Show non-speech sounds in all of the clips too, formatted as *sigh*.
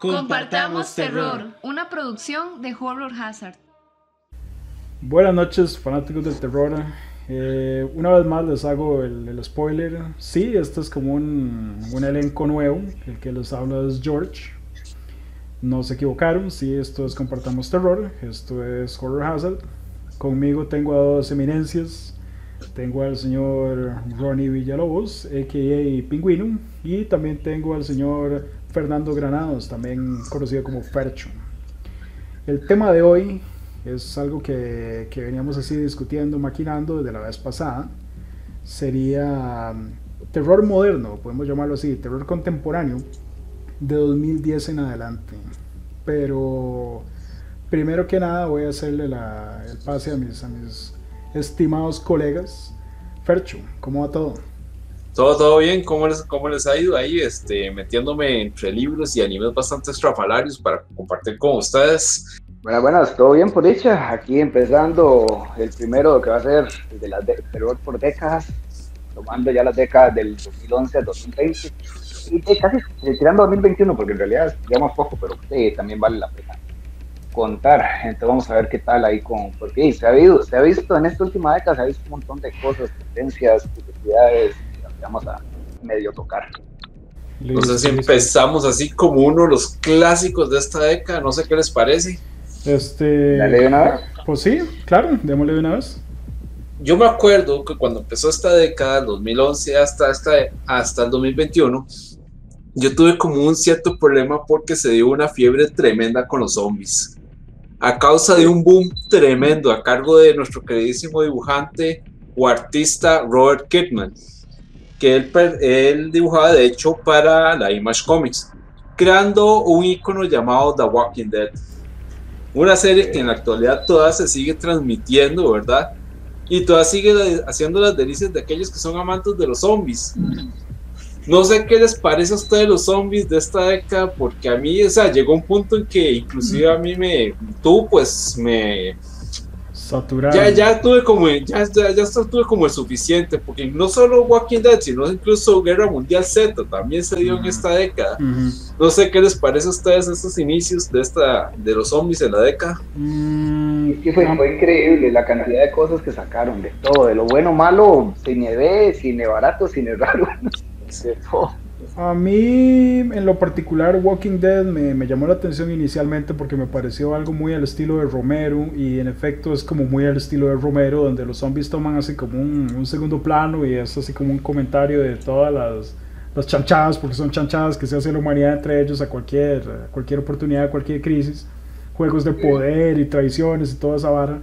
Compartamos Terror, una producción de Horror Hazard. Buenas noches, fanáticos del terror. Eh, una vez más les hago el, spoiler. Sí, esto es como un, un, elenco nuevo. El que les habla es George. No se equivocaron. Sí, esto es Compartamos Terror. Esto es Horror Hazard. Conmigo tengo a dos eminencias. Tengo al señor Ronnie Villalobos, a.k.a. Pingüino. Y también tengo al señor Fernando Granados, también conocido como Fercho. El tema de hoy es algo que, veníamos así discutiendo, maquinando desde la vez pasada. Sería um, terror moderno, podemos llamarlo así, terror contemporáneo de 2010 en adelante. Pero primero que nada voy a hacerle el pase a mis, a mis estimados colegas. Fercho, ¿cómo va todo? Todo, todo bien, ¿Cómo les, ¿cómo les ha ido ahí? Este, metiéndome entre libros y animes bastante estrafalarios para compartir con ustedes. Buenas, buenas, todo bien por dicha. Aquí empezando el primero que va a ser de la de, por décadas, tomando ya las décadas del 2011 al 2020 y casi tirando 2021, porque en realidad llevamos poco, pero también vale la pena contar. Entonces vamos a ver qué tal ahí con, porque se ha, visto, se ha visto en esta última década, se ha visto un montón de cosas, tendencias, curiosidades, vamos a medio tocar. Entonces empezamos así como uno de los clásicos de esta década, no sé qué les parece. Este, ¿Dale de una vez? Pues sí, claro, démosle de una vez. Yo me acuerdo que cuando empezó esta década, 2011 hasta, hasta, hasta el 2021, yo tuve como un cierto problema porque se dio una fiebre tremenda con los zombies. A causa de un boom tremendo a cargo de nuestro queridísimo dibujante o artista Robert Kirkman que él, él dibujaba de hecho para la Image Comics, creando un icono llamado The Walking Dead. Una serie que en la actualidad toda se sigue transmitiendo, ¿verdad? Y toda sigue haciendo las delicias de aquellos que son amantes de los zombies. No sé qué les parece a ustedes los zombies de esta década, porque a mí, o sea, llegó un punto en que inclusive a mí me, tú pues me, ya, ya tuve como, ya, ya, ya tuve como el suficiente, porque no solo Walking Dead, sino incluso Guerra Mundial Z también se dio en esta década. No sé qué les parece a ustedes estos inicios de esta, de los zombies en la década. Mm, fue, fue, increíble la cantidad de cosas que sacaron, de todo, de lo bueno, malo, cine B, cine barato, cine raro, *laughs* de todo. A mí, en lo particular, Walking Dead me, me, llamó la atención inicialmente porque me pareció algo muy al estilo de Romero y en efecto es como muy al estilo de Romero donde los zombies toman así como un, un segundo plano y es así como un comentario de todas las, las, chanchadas, porque son chanchadas que se hace la humanidad entre ellos a cualquier, a cualquier oportunidad, a cualquier crisis, juegos de poder y traiciones y toda esa vara.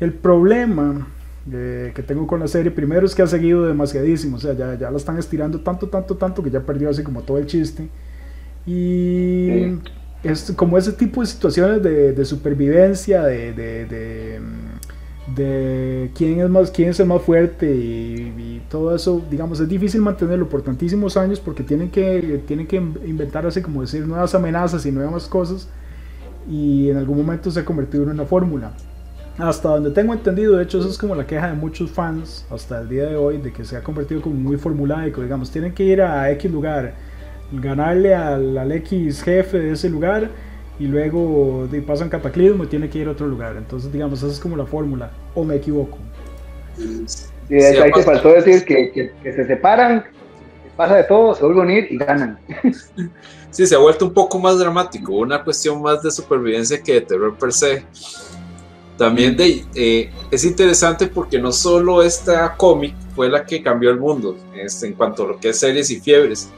El problema que tengo con la serie, primero es que ha seguido demasiadísimo, o sea, ya, ya la están estirando tanto, tanto, tanto que ya perdió así como todo el chiste. Y es como ese tipo de situaciones de, de supervivencia, de, de, de, de, quién, es más, quién es el más fuerte y, todo eso, digamos, es difícil mantenerlo por tantísimos años porque tienen que, tienen que inventar así como decir nuevas amenazas y nuevas cosas y en algún momento se ha convertido en una fórmula. Hasta donde tengo entendido, de hecho, eso es como la queja de muchos fans hasta el día de hoy, de que se ha convertido como muy formulaico. Digamos, tienen que ir a X lugar, ganarle al, al X jefe de ese lugar y luego de, pasan cataclismo y tiene que ir a otro lugar. Entonces, digamos, esa es como la fórmula, o me equivoco. Sí, ahí te faltó decir que, que, se separan, pasa de todo, se vuelven a unir y ganan. Sí, se ha vuelto un poco más dramático, una cuestión más de supervivencia que de terror per se. También eh, es interesante porque no solo esta cómic fue la que cambió el mundo en cuanto a lo que es series y fiebres.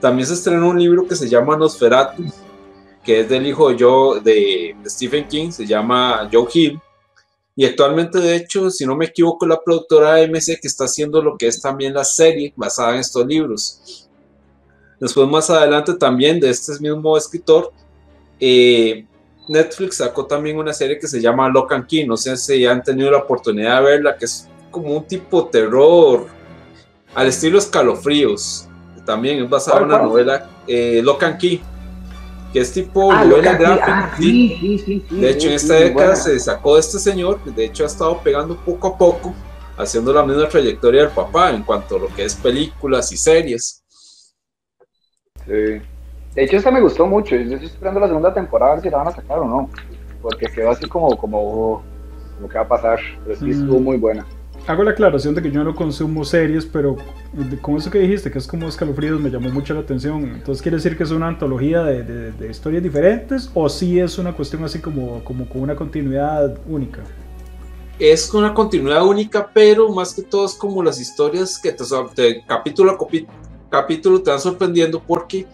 También se estrenó un libro que se llama Nosferatu, que es del hijo de, de, Stephen King, se llama Joe Hill. Y actualmente, de hecho, si no me equivoco, la productora AMC que está haciendo lo que es también la serie basada en estos libros. Después, más adelante, también de este mismo escritor, eh, Netflix sacó también una serie que se llama Lock and Key, no sé si han tenido la oportunidad de verla, que es como un tipo terror al estilo escalofríos. También es basada en una novela, eh, Lock and Key, que es tipo ah, novela gráfica. Ah, de hecho, en esta década se sacó de este señor, que de hecho ha estado pegando poco a poco, haciendo la misma trayectoria del papá en cuanto a lo que es películas y series. Sí. De hecho, esta me gustó mucho. Yo estoy esperando la segunda temporada a ver si la van a sacar o no. Porque quedó así como, como, como que va a pasar. Pero sí estuvo Mm. muy buena. Hago la aclaración de que yo no consumo series, pero de- con eso que dijiste, que es como escalofríos, me llamó mucho la atención. Entonces, ¿quiere decir que es una antología de, de- de historias diferentes o sí es una cuestión así como, como con una continuidad única? Es una continuidad única, pero más que todo es como las historias que te, capítulo a capítulo te van sorprendiendo porque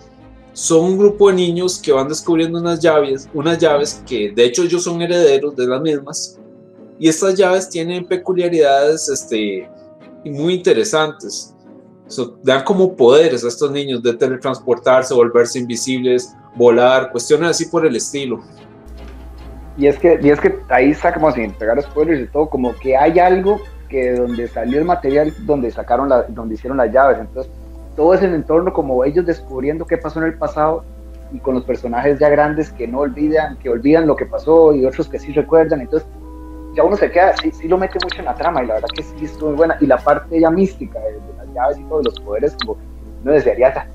son un grupo de niños que van descubriendo unas llaves, unas llaves que de hecho ellos son herederos de las mismas y estas llaves tienen peculiaridades este, muy interesantes. So, dan como poderes a estos niños de teletransportarse, volverse invisibles, volar, cuestiones así por el estilo. Y es que, y es que ahí como sin pegar spoilers y todo, como que hay algo que donde salió el material, donde sacaron la, donde hicieron las llaves. Entonces, todo es el entorno como ellos descubriendo qué pasó en el pasado y con los personajes ya grandes que no olvidan, que olvidan lo que pasó y otros que sí recuerdan. Entonces, ya uno se queda, sí, sí lo mete mucho en la trama y la verdad que sí estuvo muy buena. Y la parte ya mística de, de las llaves y todos los poderes, como uno desearía "Ah,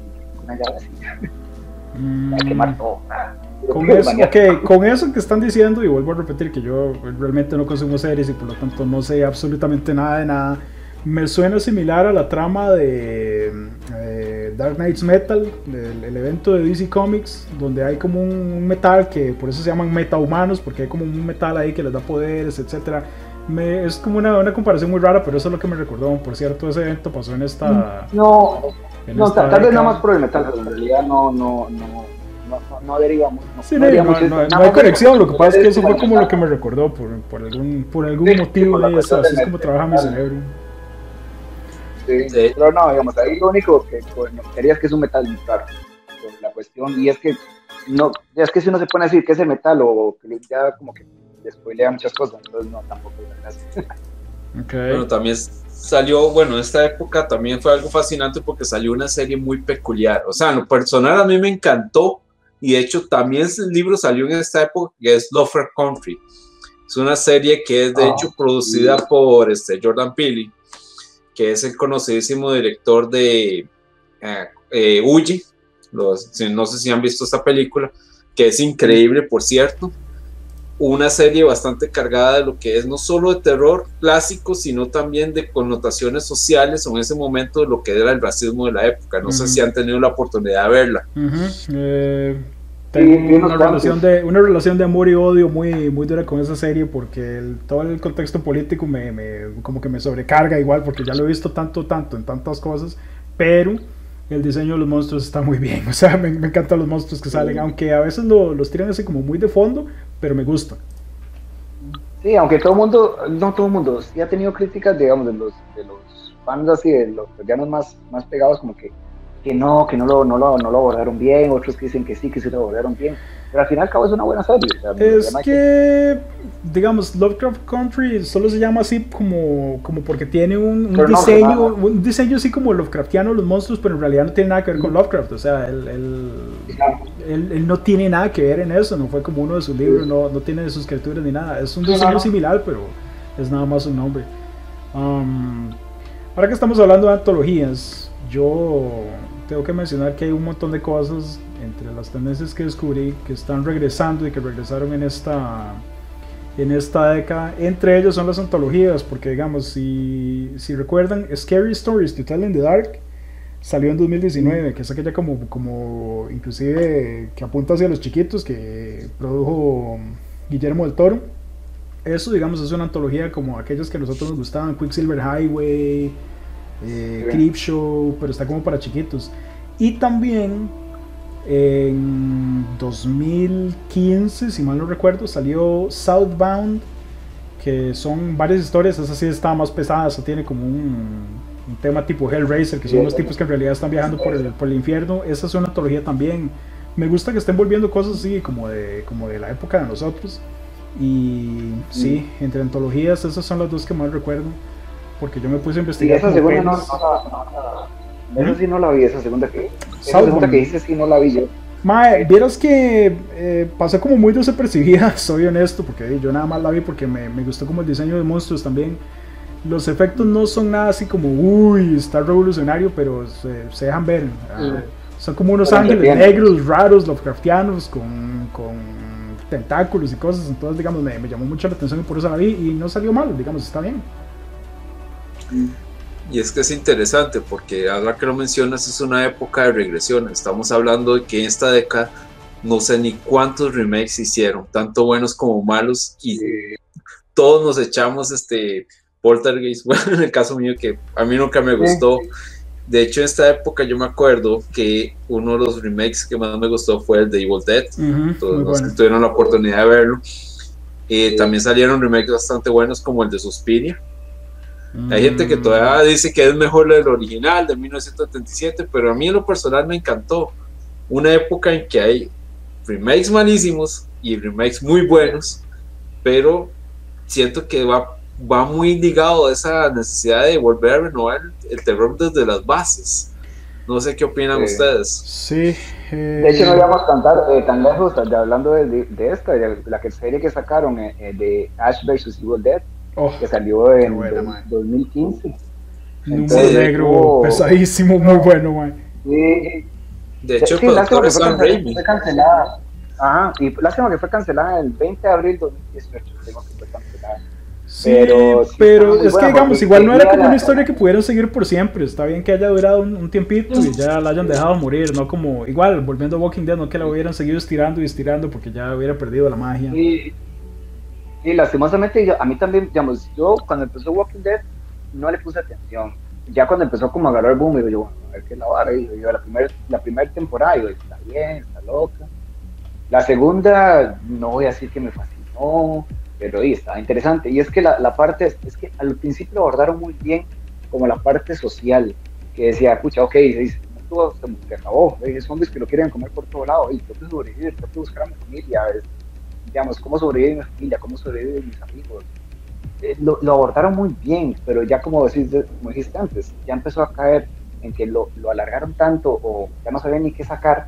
una llave así, *laughs* hay que quemar todo. Con eso, maniaco. ok, con eso que están diciendo, y vuelvo a repetir que yo realmente no consumo series y por lo tanto no sé absolutamente nada de nada, me suena similar a la trama de eh, Dark Knights Metal, del el evento de DC Comics, donde hay como un, un metal que por eso se llaman metahumanos, porque hay como un metal ahí que les da poderes, etc. Me, es como una, una comparación muy rara, pero eso es lo que me recordó. Por cierto, ese evento pasó en esta. No, en no esta tal, vez nada más por el metal, pero en realidad no, no, no, no, no, deriva mucho. No, Sí, no no, no, hay conexión, lo que pasa es que eso fue como lo que me recordó, por, por algún, por algún Sí, motivo, por eso, cuestión así es como trabaja mi cerebro. Sí, Sí. Pero no, digamos, ahí lo único que bueno, quería es que es un metal muy claro. La cuestión, y es que no, ya es que si uno se pone a decir que es el metal o que ya como que le spoilea muchas cosas, entonces no, tampoco es la gracia. Bueno, Ok. también salió, bueno, en esta época también fue algo fascinante porque salió una serie muy peculiar. O sea, en lo personal a mí me encantó y de hecho también el libro salió en esta época que es Lovecraft Country. Es una serie que es de Ah, hecho producida por este, Jordan Peele, que es el conocidísimo director de eh, eh. Los- si- no sé si han visto esta película, que es increíble, por cierto una serie bastante cargada de lo que es no solo de terror clásico, sino también de connotaciones sociales o en ese momento de lo que era el racismo de la época. No sé si han tenido la oportunidad de verla. Eh, tengo una, relación de, una relación de amor y odio muy, muy dura con esa serie porque el- todo el contexto político me, me- como que me sobrecarga igual porque ya lo he visto tanto, tanto en tantas cosas, pero el diseño de los monstruos está muy bien, *laughs* o sea, me, me encantan los monstruos que salen, aunque a veces lo- los tiran así como muy de fondo, pero me gusta. Sí, aunque todo el mundo, no todo el mundo, sí ha tenido críticas, digamos, de los, de los fans así, de los coreanos más, más pegados, como que, que no, que no lo, no, lo, no lo abordaron bien, otros que dicen que sí, que sí lo abordaron bien, pero al final y al cabo es una buena serie. o sea, el Es que, digamos, Lovecraft Country solo se llama así como, como porque tiene un, un Pero no, diseño, un diseño así como Lovecraftiano los monstruos, pero en realidad no tiene nada que ver con Lovecraft. O sea, él, él, él- él no tiene nada que ver en eso, no fue como uno de sus libros, no, no tiene sus criaturas ni nada. Es un diseño similar, pero es nada más un nombre. Um, ahora que estamos hablando de antologías, yo tengo que mencionar que hay un montón de cosas entre las tendencias que descubrí que están regresando y que regresaron en esta en esta década. Entre ellos son las antologías, porque digamos, si, si recuerdan, Scary Stories to Tell in the Dark salió en 2019, que es aquella como, como inclusive que apunta hacia los chiquitos, que produjo Guillermo del Toro. Eso, digamos, es una antología como aquellas que a nosotros nos gustaban, Quicksilver Highway, eh. Creepshow, pero está como para chiquitos. Y también en 2015, si mal no recuerdo, salió Southbound, que son varias historias, esa sí está más pesada, esa tiene como un, un tema tipo Hellraiser, que son Sí, sí. tipos que en realidad están viajando por el, por el infierno, esa es una antología también. Me gusta que estén volviendo cosas así como de, como de la época de nosotros. Y sí, entre antologías, esas son las dos que más recuerdo. Porque yo me puse a Y investigar. esa como segunda no, no, la- no esa sí no la vi, esa segunda que, esa segunda que dices sí no la vi yo. Mae, vieras que eh, pasó como muy desapercibida, *laughs* soy honesto, porque yo nada más la vi porque me, me gustó como el diseño de monstruos también. Los efectos no son nada así como, uy, está revolucionario, pero se, se dejan ver. Ah, Mm. Son como unos Pero ángeles negros, raros, Lovecraftianos, con, con tentáculos y cosas. Entonces, digamos, me, me llamó mucho la atención y por eso la vi y no salió mal, digamos, está bien. Y es que es interesante porque ahora que lo mencionas es una época de regresión. Estamos hablando de que en esta década no sé ni cuántos remakes hicieron, tanto buenos como malos, y todos nos echamos este Poltergeist. *laughs* Bueno, en el caso mío que a mí nunca me gustó. De hecho, en esta época yo me acuerdo que uno de los remakes que más me gustó fue el de Evil Dead. Ujú, Todos muy los bueno. que tuvieron la oportunidad de verlo. Eh, También salieron remakes bastante buenos como el de Suspiria. Hay gente que todavía dice que es mejor el original de 1977, pero a mí en lo personal me encantó. Una época en que hay remakes malísimos y remakes muy buenos, pero siento que va, va muy ligado a esa necesidad de volver a renovar el, el terror desde las bases. No sé qué opinan Sí. ustedes. Sí. eh, De hecho, no íbamos a cantar eh, tan lejos de, hablando de, de, de esta, de la que serie que sacaron eh, eh, de Ash vs. Evil Dead, oh, que salió en buena, do- man. 2015. un entonces, negro pesadísimo, muy bueno, man. Sí, De hecho, sí, productor que es fue, Sam Raimi. fue cancelada. Ajá, y lástima que fue cancelada el 20 de abril de 2018. Tengo que fue cancelada. Sí, Pero sí pero es que digamos, igual no era como una historia que pudieran seguir por siempre. Está bien que haya durado un, un tiempito y ya la hayan dejado morir, no como, igual, volviendo a Walking Dead, no que la hubieran seguido estirando y estirando porque ya hubiera perdido la magia. Y, y lastimosamente, yo- a mí también, digamos, yo cuando empezó Walking Dead no le puse atención. Ya cuando empezó como a agarrar boom, digo yo, bueno, a ver qué es la vara. Y yo, la primera la primer temporada, digo, está bien, está loca. La segunda, no voy a decir que me fascinó, pero sí, estaba interesante. Y es que la, la parte, es, que al principio lo abordaron muy bien como la parte social, que decía, pucha, ok, se, se acabó, hay zombies que lo quieren comer por todo lado, y tengo que sobrevivir, tengo que buscar a mi familia, digamos, cómo sobrevive mi familia, cómo sobreviven mis amigos. Eh, lo, lo abordaron muy bien, pero ya como, decís, como dijiste antes, ya empezó a caer en que lo, lo alargaron tanto o ya no sabían ni qué sacar,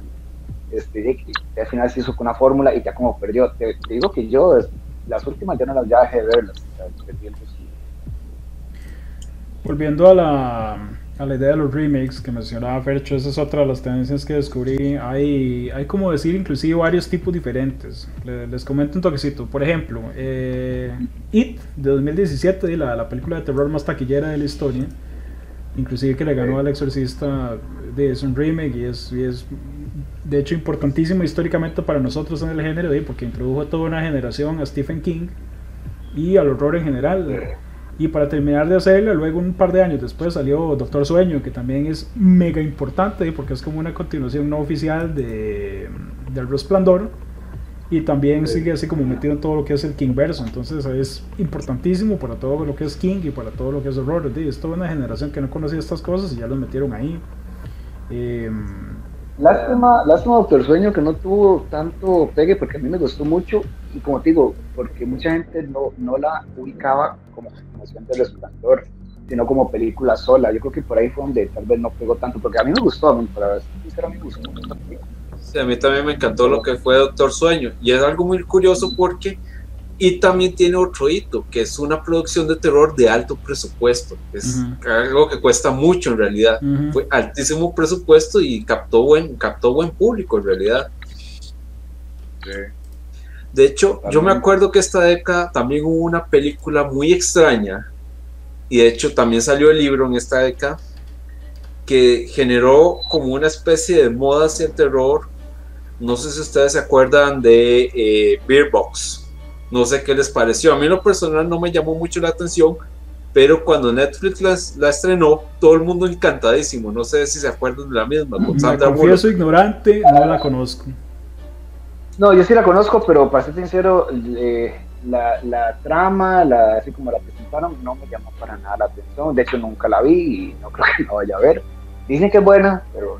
este, al final se hizo con una fórmula y ya como perdió. Te, digo que yo, las últimas ya no las ya dejé de verlas. Volviendo a la, a la idea de los remakes que mencionaba Fercho, esa es otra de las tendencias que descubrí. Hay, hay como decir, inclusive varios tipos diferentes. Le- Les, comento un toquecito. Por ejemplo, eh, It de 2017, la, la película de terror más taquillera de la historia. Inclusive que le ganó al Exorcista, es un remake y es, y es de hecho importantísimo históricamente para nosotros en el género, porque introdujo a toda una generación a Stephen King y al horror en general. Y para terminar de hacerla, luego un par de años después salió Doctor Sueño, que también es mega importante porque es como una continuación no oficial de, del Resplandor. Y también sigue así como metido en todo lo que es el King verso. Entonces es importantísimo para todo lo que es King y para todo lo que es horror. Es toda una generación que no conocía estas cosas y ya los metieron ahí. Em, Lástima, lástima Doctor Sueño que no tuvo tanto pegue porque a mí me gustó mucho y como te digo, porque mucha gente no, no la ubicaba como continuación de Resplandor, sino como película sola. Yo creo que por ahí fue donde tal vez no pegó tanto, porque a mí me gustó, a mí, para ser a mí me gustó mucho. Sí, a mí también me encantó lo que fue Doctor Sueño. Y es algo muy curioso porque. Y también tiene otro hito, que es una producción de terror de alto presupuesto. Es Ujú. algo que cuesta mucho en realidad. ujú. Fue altísimo presupuesto y captó buen, captó buen público en realidad. De hecho, yo me acuerdo que esta década también hubo una película muy extraña, y de hecho también salió el libro en esta década, que generó como una especie de moda hacia el terror. No sé si ustedes se acuerdan de eh, Beer Box. No sé qué les pareció. A mí en lo personal no me llamó mucho la atención, pero cuando Netflix la, la estrenó, todo el mundo encantadísimo. No sé si se acuerdan de la misma. Con Me Sandra Bullock. confieso ignorante, no la conozco. No, yo sí la conozco, pero para ser sincero, la, la trama, la, así como la presentaron, no me llamó para nada la atención. De hecho, nunca la vi y no *laughs* creo que la vaya a ver. Dicen que es buena, pero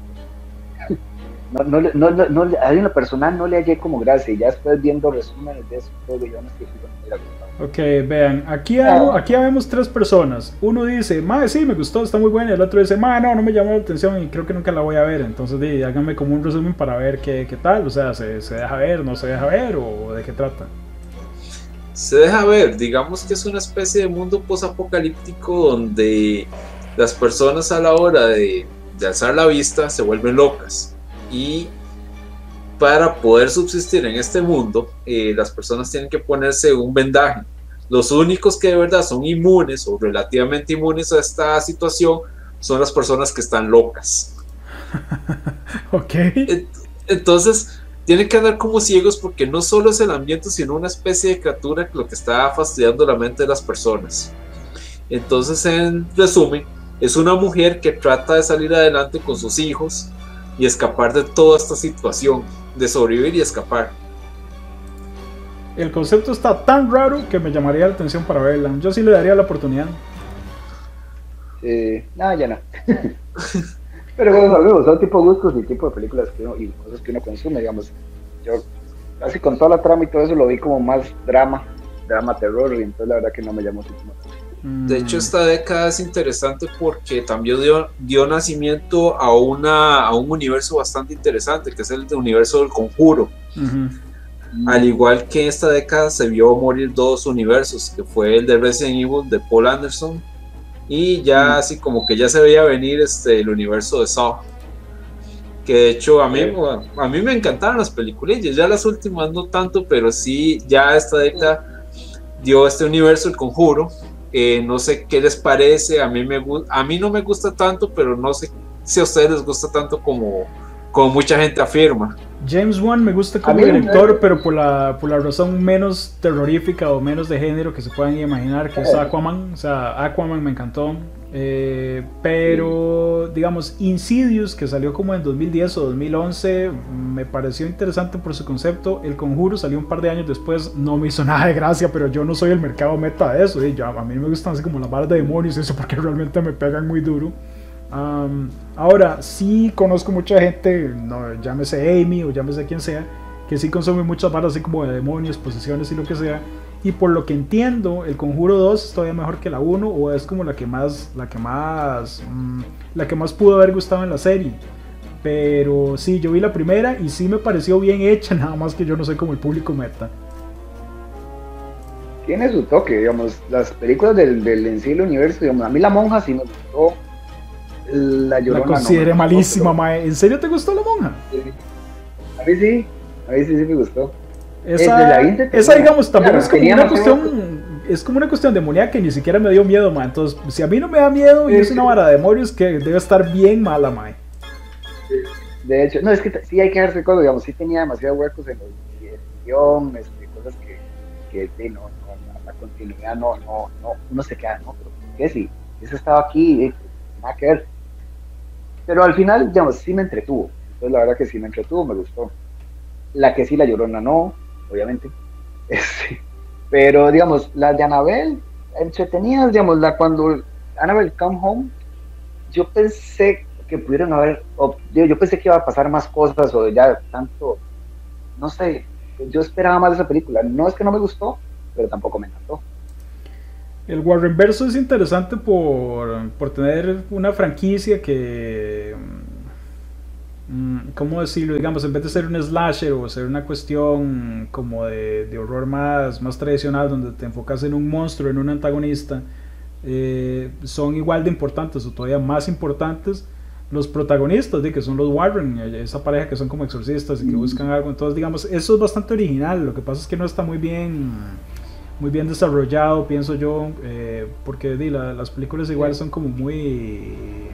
*laughs* no, no, no, no, no a mí en lo personal no le hallé como gracia. Y ya después viendo resúmenes de eso, que yo no sé si me hubiera gustado. Ok, vean, aquí, hay- aquí vemos tres personas. Uno dice, ma, sí, me gustó, está muy buena. Y el otro dice, ma, no, no me llamó la atención y creo que nunca la voy a ver. Entonces, di, háganme como un resumen para ver qué, qué tal. O sea, ¿se, ¿se deja ver, no se deja ver o de qué trata? se deja ver, digamos que es una especie de mundo posapocalíptico donde las personas a la hora de, de alzar la vista se vuelven locas y para poder subsistir en este mundo, eh, las personas tienen que ponerse un vendaje. Los únicos que de verdad son inmunes o relativamente inmunes a esta situación son las personas que están locas. *laughs* ok. Entonces, tienen que andar como ciegos porque no solo es el ambiente, sino una especie de criatura lo que está fastidiando la mente de las personas. Entonces, en resumen, es una mujer que trata de salir adelante con sus hijos y escapar de toda esta situación, de sobrevivir y escapar. El concepto está tan raro que me llamaría la atención para verla. Yo sí le daría la oportunidad. Eh, no, ya no. *laughs* Pero bueno, sabemos, son tipo de gustos y tipo de películas que uno, y cosas que uno consume, digamos. Yo casi con toda la trama y todo eso lo vi como más drama, drama terror, y entonces la verdad que no me llamó mucho Mm. De hecho, esta década es interesante porque también dio, dio nacimiento a, una, a un universo bastante interesante, que es el universo del conjuro. Ujú. Al igual que en esta década se vio morir dos universos, que fue el de Resident Evil de Paul Anderson y ya así como que ya se veía venir este, el universo de Saw. Que de hecho a mí, a mí me encantaron las películas, ya las últimas no tanto, pero sí ya esta década dio este universo el conjuro. Eh, no sé qué les parece, a mí, me, a mí no me gusta tanto, pero no sé si a ustedes les gusta tanto como, como mucha gente afirma. James Wan me gusta como director, pero por la, por la razón menos terrorífica o menos de género que se puedan imaginar, que es Aquaman. O sea, Aquaman me encantó. Eh, pero, digamos, Insidious, que salió como en 2010 o 2011, me pareció interesante por su concepto. El Conjuro salió un par de años después, no me hizo *laughs* nada de gracia, pero yo no soy el mercado meta de eso. Y yo- a mí me gustan así como las balas de demonios eso, *laughs* porque realmente me pegan muy duro. Ahora, sí conozco mucha gente, no, llámese Amy o llámese quien sea, que sí consume muchas varas así como de demonios, posesiones y lo que sea. Y por lo que entiendo, el Conjuro 2 es todavía mejor que la 1 o es como la que más, la que más, mm, la que más pudo haber gustado en la serie. Pero sí, yo vi la primera y sí me pareció bien hecha, *laughs* nada más que yo no soy como el público meta. Tiene su toque, digamos, las películas del, del universo, digamos, a mí la monja sí me gustó, la llorona La no consideré malísima, pero- mae. ¿En serio te gustó la monja? A mí sí, a mí sí, sí me gustó. Esa, la esa, digamos, también claro, es como una cuestión. Es como una cuestión demoníaca que ni siquiera me dio miedo, ma. Entonces, si a mí no me da miedo y Sí, es una vara de demonios, que debe estar bien mala, ma. De hecho, no, es que sí hay que darse cosas, digamos, sí tenía demasiados huecos en el guion, este, cosas que, que sí, no, no, la, continuidad no, no, no, uno se queda, no, pero ¿por qué si eso estaba aquí, eh, nada que ver. Pero al final, digamos, sí me entretuvo, entonces la verdad que sí me entretuvo, me gustó. La que sí, la llorona no, obviamente, *laughs* Este, pero digamos, las de Anabel, entretenidas, digamos, la cuando Annabelle Come Home, yo pensé que pudieron haber, o- yo, yo pensé que iba a pasar más cosas o ya tanto, no sé, yo esperaba más de esa película. No es que no me gustó, pero tampoco me encantó. El Warren Verso es interesante por, por tener una franquicia que. mm, ¿Cómo decirlo? Digamos, en vez de ser un slasher o ser una cuestión como de, de horror más, más tradicional, donde te enfocas en un monstruo, en un antagonista, eh, son igual de importantes o todavía más importantes los protagonistas, de que son los Warren, esa pareja que son como exorcistas y que buscan algo. Entonces, digamos, eso es bastante original. Lo que pasa es que no está muy bien muy bien desarrollado, pienso yo, eh, porque di, la- las películas igual son como muy...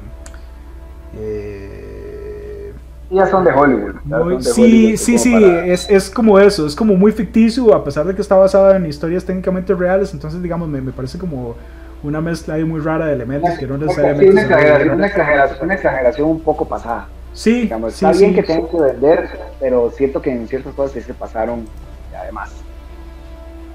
eh, Ya son de Hollywood. ya muy- son de sí, Hollywood, sí, sí, para- es, es como eso, es como muy ficticio, a pesar de que está basada en historias técnicamente reales, entonces digamos, me, me parece como una mezcla ahí muy rara de elementos que no Sí, necesariamente... una se exageración, una, exageración, una exageración un poco pasada. Sí, Digamos, sí, está bien sí, que sí. tengan que vender, pero siento que en ciertas cosas sí se pasaron además.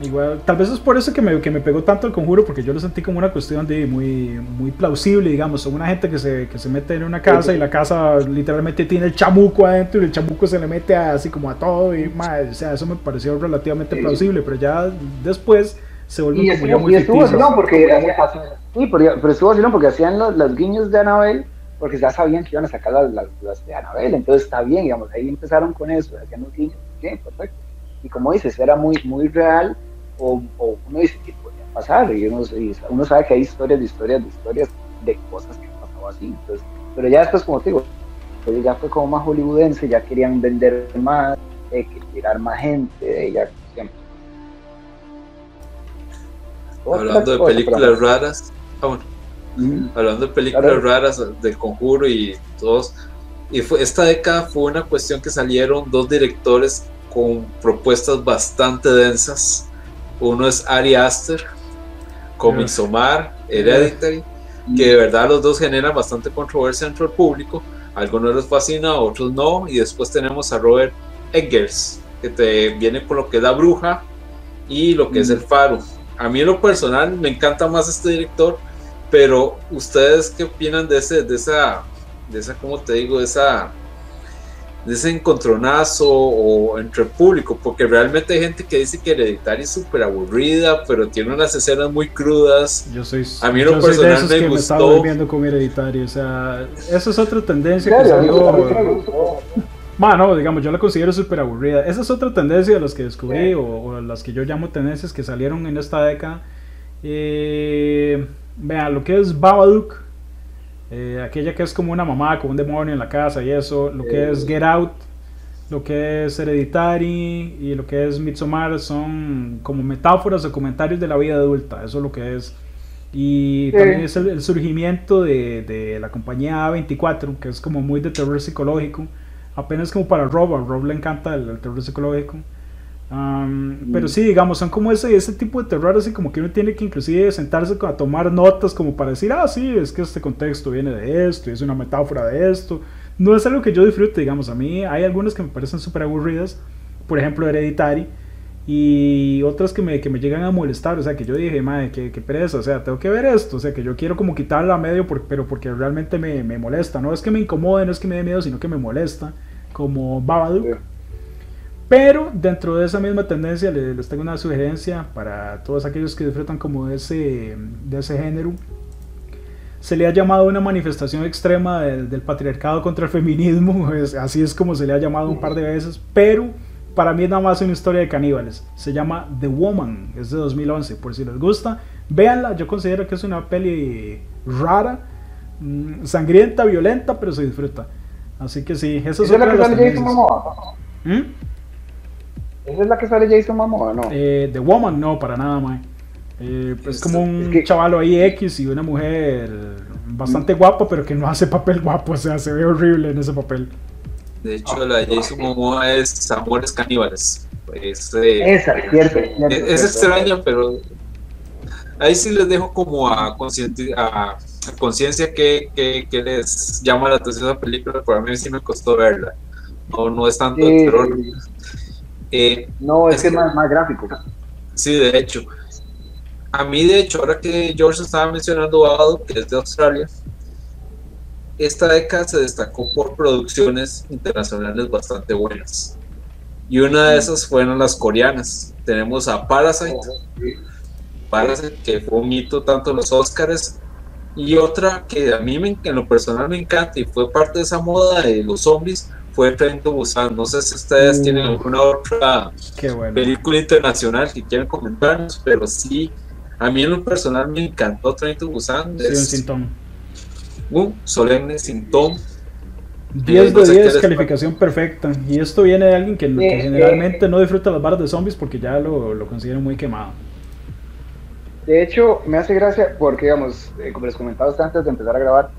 Igual, tal vez es por eso que me, que me pegó tanto el conjuro, porque yo lo sentí como una cuestión de muy, muy plausible, digamos. Son una gente que se, que se mete en una casa y la casa literalmente tiene el chamuco adentro y el chamuco se le mete a- así como a todo. Y, mae, o sea, eso me pareció relativamente Sí. plausible, pero ya después se vuelve Y, como estuvo, ya muy y estuvo vacilón porque hacían- sí, pero, pero estuvo vacilón porque hacían los, los guiños de Anabel porque ya sabían que iban a sacar las, las, las de Anabel, entonces está bien, digamos, ahí empezaron con eso, hacían los guiños, bien, perfecto. Y como dices, era muy, muy real, o, o uno dice que podía pasar, y uno, y uno sabe que hay historias de historias de historias de cosas que han pasado así, entonces, pero ya después, como te digo, pues ya fue como más hollywoodense, ya querían vender más, eh, que tirar más gente, ya siempre. Hablando de películas raras, ah, hablando de películas raras del conjuro y todos, y fue, esta década fue una cuestión que salieron dos directores con propuestas bastante densas. Uno es Ari Aster, con Midsommar, Hereditary, que de verdad los dos generan bastante controversia entre el público. algunos les fascina, otros no. Y después tenemos a Robert Eggers, que te viene con lo que es la bruja y lo que es el faro. A mí en lo personal me encanta más este director, pero ustedes qué opinan de ese, de esa, de esa, ¿cómo te digo? De esa de ese encontronazo o entre el público, porque realmente hay gente que dice que Hereditary es súper aburrida, pero tiene unas escenas muy crudas. Yo soy, a mí lo personal me que gustó. Me estaba durmiendo con Hereditary, o sea, esa es otra tendencia que salió. Bueno, digamos, yo la considero súper aburrida. Esa es otra tendencia de las que descubrí, o, las que yo llamo tendencias que salieron en esta década. Eh, vean, lo que es Babadook, eh, aquella que es como una mamá con un demonio en la casa y eso, lo que es Get Out, lo que es Hereditary y lo que es Midsommar son como metáforas o comentarios de la vida adulta, eso es lo que es. Y también es el, surgimiento de, de, la compañía A24, que es como muy de terror psicológico, apenas como para Rob, a Rob le encanta el terror psicológico. Pero sí, digamos, son como ese, ese tipo de terror, así como que uno tiene que inclusive sentarse a tomar notas como para decir, ah, sí, es que este contexto viene de esto, y es una metáfora de esto. No es algo que yo disfrute, digamos, a mí hay algunas que me parecen súper aburridas, por ejemplo, Hereditary, y otras que me, que me llegan a molestar, o sea, que yo dije, madre, qué, qué pereza, o sea, tengo que ver esto, o sea, que yo quiero como quitarla a medio, pero porque realmente me, me, molesta, no es que me incomode, no es que me dé miedo, sino que me molesta, como Babadook. Pero dentro de esa misma tendencia les, tengo una sugerencia para todos aquellos que disfrutan como de ese, de ese género. Se le ha llamado una manifestación extrema del, patriarcado contra el feminismo, *laughs* así es como se le ha llamado un par de veces, pero para mí es nada más una historia de caníbales. Se llama The Woman, es de 2011, por si les gusta, véanla, yo considero que es una peli rara, mm, sangrienta, violenta, pero se disfruta. Así que sí, eso es otra de las tendencias. ¿Esa es la que sale Jason Momoa, no? Eh, The Woman, no, para nada, más. Eh, es como un chavalo ahí X y una mujer bastante guapa, pero que no hace papel guapo, o sea, se ve horrible en ese papel. De hecho, la de Jason Momoa es Amores Caníbales. Es, eh, Esa, cierto. es, extraña, pero ahí sí les dejo como a conciencia que, que, les llama la atención la película, pero a mí sí me costó verla. No, no es tanto el terror. Eh, no, es, que es más, gráfico. Sí, de hecho. A mí, de hecho, ahora que George estaba mencionando Ado, que es de Australia, esta década se destacó por producciones internacionales bastante buenas. Y una de esas fueron las coreanas. Tenemos a Parasite, Parasite que fue un hito tanto en los Oscars, y otra que a mí en lo personal me encanta y fue parte de esa moda de los zombies, fue Tren to Busan. No sé si ustedes tienen mm. alguna otra película internacional que quieran comentarnos, pero sí, a mí en lo personal me encantó Tren to Busan. Sí, un sintón. Un solemne sintón. 10 de 10, calificación perfecta. Y esto viene de alguien que, generalmente no disfruta las barras de zombies porque ya lo, lo consideran muy quemado. De hecho, me hace gracia porque, digamos, eh, como les comentaba antes de empezar a grabar,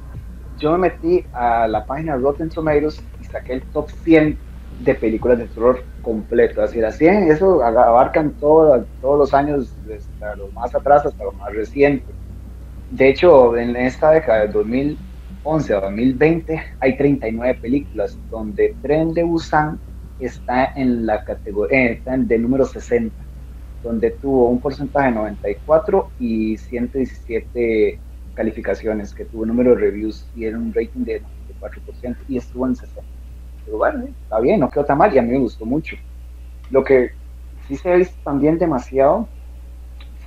yo me metí a la página Rotten Tomatoes saqué el top 100 de películas de terror completo. Así, las 100, eso abarcan todos los años, desde lo más atrás hasta lo más reciente. De hecho, en esta década de 2011 a 2020 hay 39 películas, donde Tren de Busan está en la categoría, eh, está en de número 60, donde tuvo un porcentaje de 94 y 117 calificaciones, que tuvo número de reviews y era un rating de 94% y estuvo en 60 pero bueno, está bien, no quedó tan mal y a mí me gustó mucho. Lo que sí se ha visto también demasiado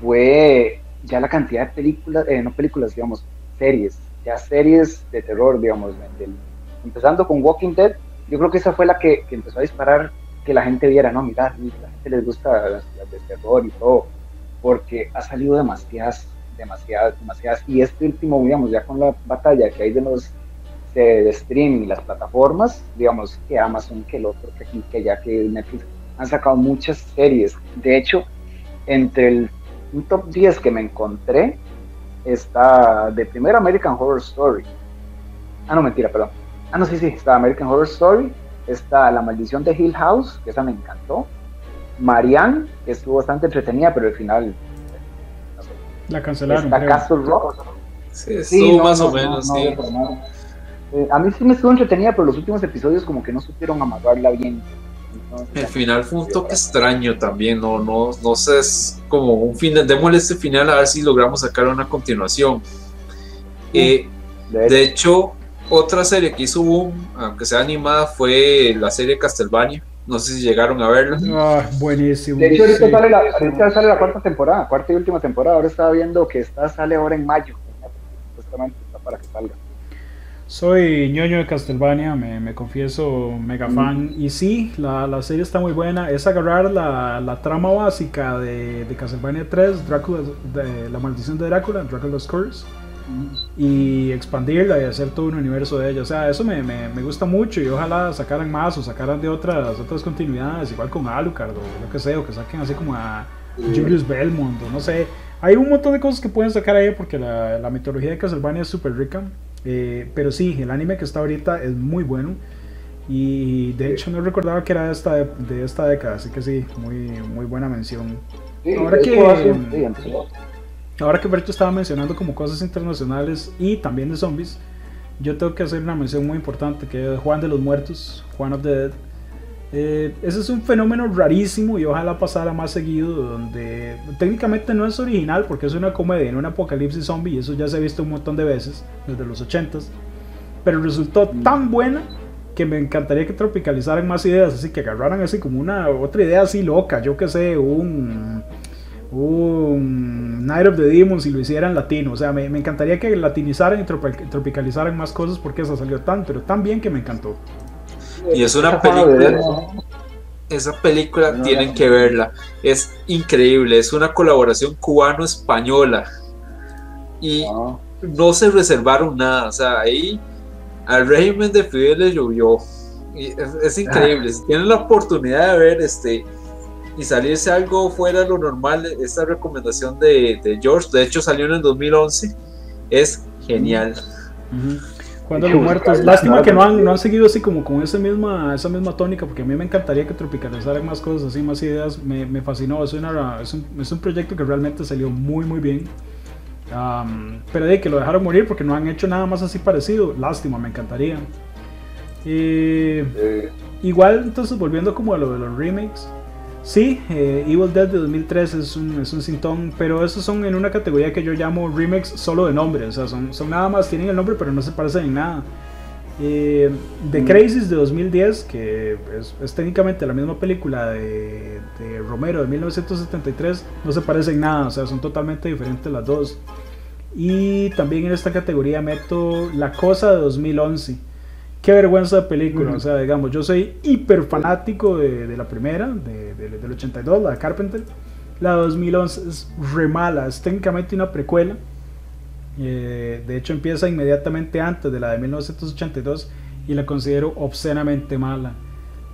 fue ya la cantidad de películas, eh, no películas, digamos, series, ya series de terror, digamos, empezando con Walking Dead, yo creo que esa fue la que, empezó a disparar que la gente viera, no, mira, a la gente les gusta las, de terror y todo, porque ha salido demasiadas, demasiadas, demasiadas, y este último, digamos, ya con la batalla que hay de los de, streaming y las plataformas, digamos que Amazon, que el otro, que, que ya que Netflix, han sacado muchas series. De hecho, entre el un top 10 que me encontré está de primero American Horror Story. Ah, no, mentira, perdón. Ah, no, sí, sí, está American Horror Story, está La Maldición de Hill House, que esa me encantó. Marianne, que estuvo bastante entretenida, pero al final... La cancelaron. Está Castle Rock. Sí, estuvo más o menos, sí. Eh, a mí sí me estuvo entretenida, pero los últimos episodios como que no supieron amarrarla bien. el final fue un toque extraño también, no, no, no sé, es como un final, démosle este final a ver si logramos sacar una continuación. Eh, de hecho, otra serie que hizo boom, aunque sea animada, fue la serie Castlevania. No sé si llegaron a verla. Ah, buenísimo. De hecho, ahorita, sale la, ahorita, sale la, cuarta temporada, cuarta y última temporada. Ahora estaba viendo que está, sale ahora en mayo. Justamente está para que salga. Soy ñoño de Castlevania, me, me confieso mega fan. Y sí, la, la, serie está muy buena. Es agarrar la, la trama básica de, de Castlevania 3, Drácula, de, La Maldición de Drácula, Drácula's Curse y expandirla y hacer todo un universo de ella. O sea, eso me, me, me, gusta mucho y ojalá sacaran más o sacaran de otras, otras continuidades, igual con Alucard o lo que sea, o que saquen así como a Julius Belmont o no sé. Hay un montón de cosas que pueden sacar ahí porque la, la mitología de Castlevania es súper rica. Eh, pero sí, el anime que está ahorita es muy bueno. Y de hecho no recordaba que era de esta, de esta década, así que sí, muy, muy buena mención. Sí, Ahora que... que Ahora que Berto estaba mencionando como cosas internacionales y también de zombies, yo tengo que hacer una mención muy importante que es Juan de los Muertos, Juan of the Dead. Eh, ese es un fenómeno rarísimo y ojalá pasara más seguido, donde técnicamente no es original porque es una comedia en un apocalipsis zombie y eso ya se ha visto un montón de veces desde los 80s, pero resultó tan buena que me encantaría que tropicalizaran más ideas, así que agarraran así como una otra idea así loca, yo que sé, un un Night of the Demons y lo hicieran latino. O sea, me, me encantaría que latinizaran y tropicalizaran más cosas porque esa salió tan, pero tan bien que me encantó. Y es una película. Esa película tienen que verla. Es increíble. Es una colaboración cubano-española. Y no se reservaron nada. O sea, ahí al régimen de Fidel le llovió. Y es, es increíble. *laughs* Si tienen la oportunidad de ver este y salirse algo fuera de lo normal, esta recomendación de, de, George, de hecho salió en el 2011, es genial. Cuando los muertos, lástima que no han, no han seguido así como con esa misma, esa misma tónica, porque a mí me encantaría que tropicalizaran más cosas así, más ideas, me, me fascinó, es, una, es, un, es, un, proyecto que realmente salió muy muy bien. Um, pero de que lo dejaron morir porque no han hecho nada más así parecido, lástima, me encantaría. Eh. Igual, entonces volviendo como a lo de los remakes, Sí, eh, Evil Dead de 2003 es un, es un sintón, pero esos son en una categoría que yo llamo remakes solo de nombre, o sea, son, son nada más, tienen el nombre pero no se parecen en nada. Eh, The Crazies de 2010, que es, es, técnicamente la misma película de, de, Romero de 1973, no se parecen en nada, o sea, son totalmente diferentes las dos. Y también en esta categoría meto La Cosa de 2011 qué vergüenza de película. O sea, digamos, yo soy hiper fanático de, de la primera, de, de, del 82, la de Carpenter. La de 2011 es re mala, es técnicamente una precuela. Eh, de hecho, empieza inmediatamente antes de la de 1982 y la considero obscenamente mala.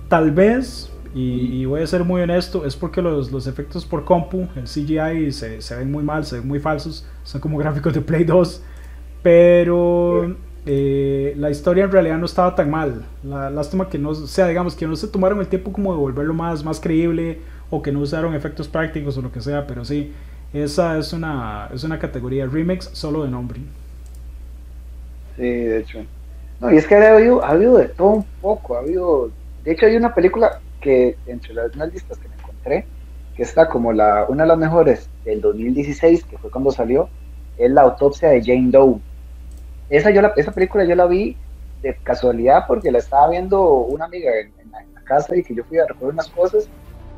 Tal vez, y, y voy a ser muy honesto, es porque los, los efectos por compu, el CGI, se, se, ven muy mal, se ven muy falsos, son como gráficos de Play 2. Pero eh, la historia en realidad no estaba tan mal. La lástima que no, o sea, digamos que no se tomaron el tiempo como de volverlo más, más creíble o que no usaron efectos prácticos o lo que sea, pero sí, esa es una, es una categoría remix solo de nombre. Sí, de hecho. No, y es que ha habido, ha habido de todo un poco, ha habido, de hecho hay una película que entre las listas que me encontré, que está como la, una de las mejores del 2016, que fue cuando salió, es la autopsia de Jane Doe esa, yo la, esa película yo la vi de casualidad porque la estaba viendo una amiga en, la, casa y que yo fui a recoger unas cosas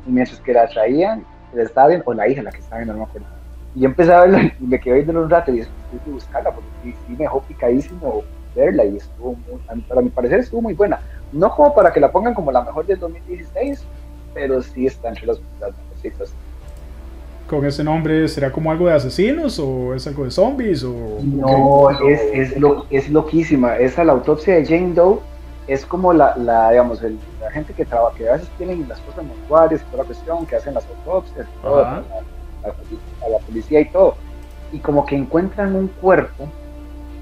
y mientras que la traían, la estaba viendo, o la hija la que estaba viendo, no me acuerdo. Y yo empecé a verla y me quedé viendo un rato y dije, tuve que buscarla porque sí, me dejó picadísimo verla y estuvo muy, para mi parecer estuvo muy buena. No como para que la pongan como la mejor del 2016, pero sí está entre las. Con ese nombre? ¿Será como algo de asesinos o es algo de zombies? O, no, es, es, lo, es loquísima. Esa, la autopsia de Jane Doe, es como la, la digamos, el, la gente que trabaja, que a veces tienen las cosas mortuarias, toda la cuestión, que hacen las autopsias, todo, la, la, la, policía y todo. Y como que encuentran un cuerpo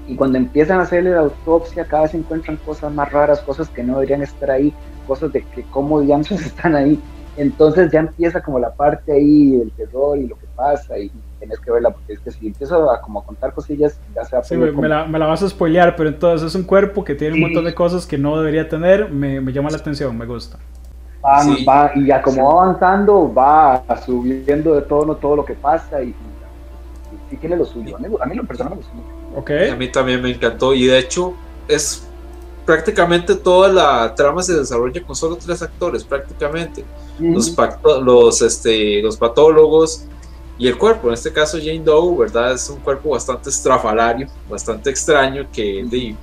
y cuando empiezan a hacerle la autopsia cada vez encuentran cosas más raras, cosas que no deberían estar ahí, cosas de que cómo diantres *laughs* están ahí. Entonces ya empieza como la parte ahí del terror y lo que pasa y tienes que verla porque es que si empiezo a como contar cosillas ya se va sí, me, la, me, la, vas a spoilear, pero entonces es un cuerpo que tiene sí. un montón de cosas que no debería tener, me, me llama la atención, me gusta. Va, sí. va, y ya como va avanzando va subiendo de tono todo lo que pasa y, y, y tiene lo suyo. A mí, a mí lo personal me mucho. Okay. A mí también me encantó y de hecho es prácticamente toda la trama se desarrolla con solo tres actores prácticamente mm. los, los, este, los patólogos y el cuerpo, en este caso Jane Doe, ¿verdad? Es un cuerpo bastante estrafalario, bastante extraño que de,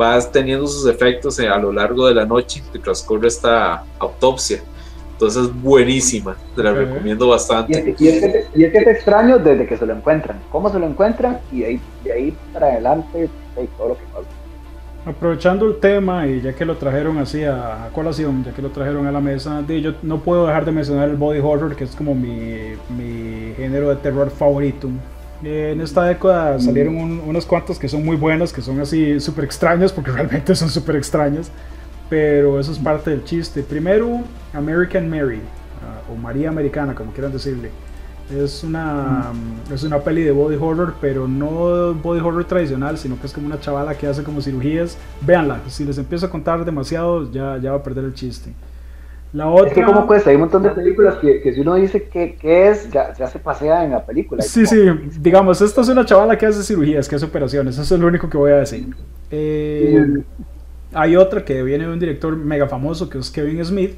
va teniendo sus efectos a lo largo de la noche que transcurre esta autopsia. Entonces, buenísima, te la okay. recomiendo bastante. Y es, que, es, es extraño desde que se lo encuentran, cómo se lo encuentran y de ahí, de ahí para adelante todo lo que. Aprovechando el tema y ya que lo trajeron así a, a, colación, ya que lo trajeron a la mesa, yo no puedo dejar de mencionar el body horror, que es como mi, mi género de terror favorito. En esta década salieron un, unos cuantos que son muy buenos, que son así súper extraños, porque *laughs* realmente son súper extraños, pero eso es parte del chiste. Primero, American Mary, uh, o María Americana, como quieran decirle. Es una, mm. es una peli de body horror, pero no body horror tradicional, sino que es como una chavala que hace como cirugías. Véanla, si les empiezo a contar demasiado, ya, ya va a perder el chiste. La otra... Es que como cuesta, hay un montón de películas que, que si uno dice que, que es, ya, ya, se pasea en la película. Sí, sí, digamos, esta es una chavala que hace cirugías, que hace operaciones, eso es lo único que voy a decir. Eh. Hay otra que viene de un director mega famoso, que es Kevin Smith,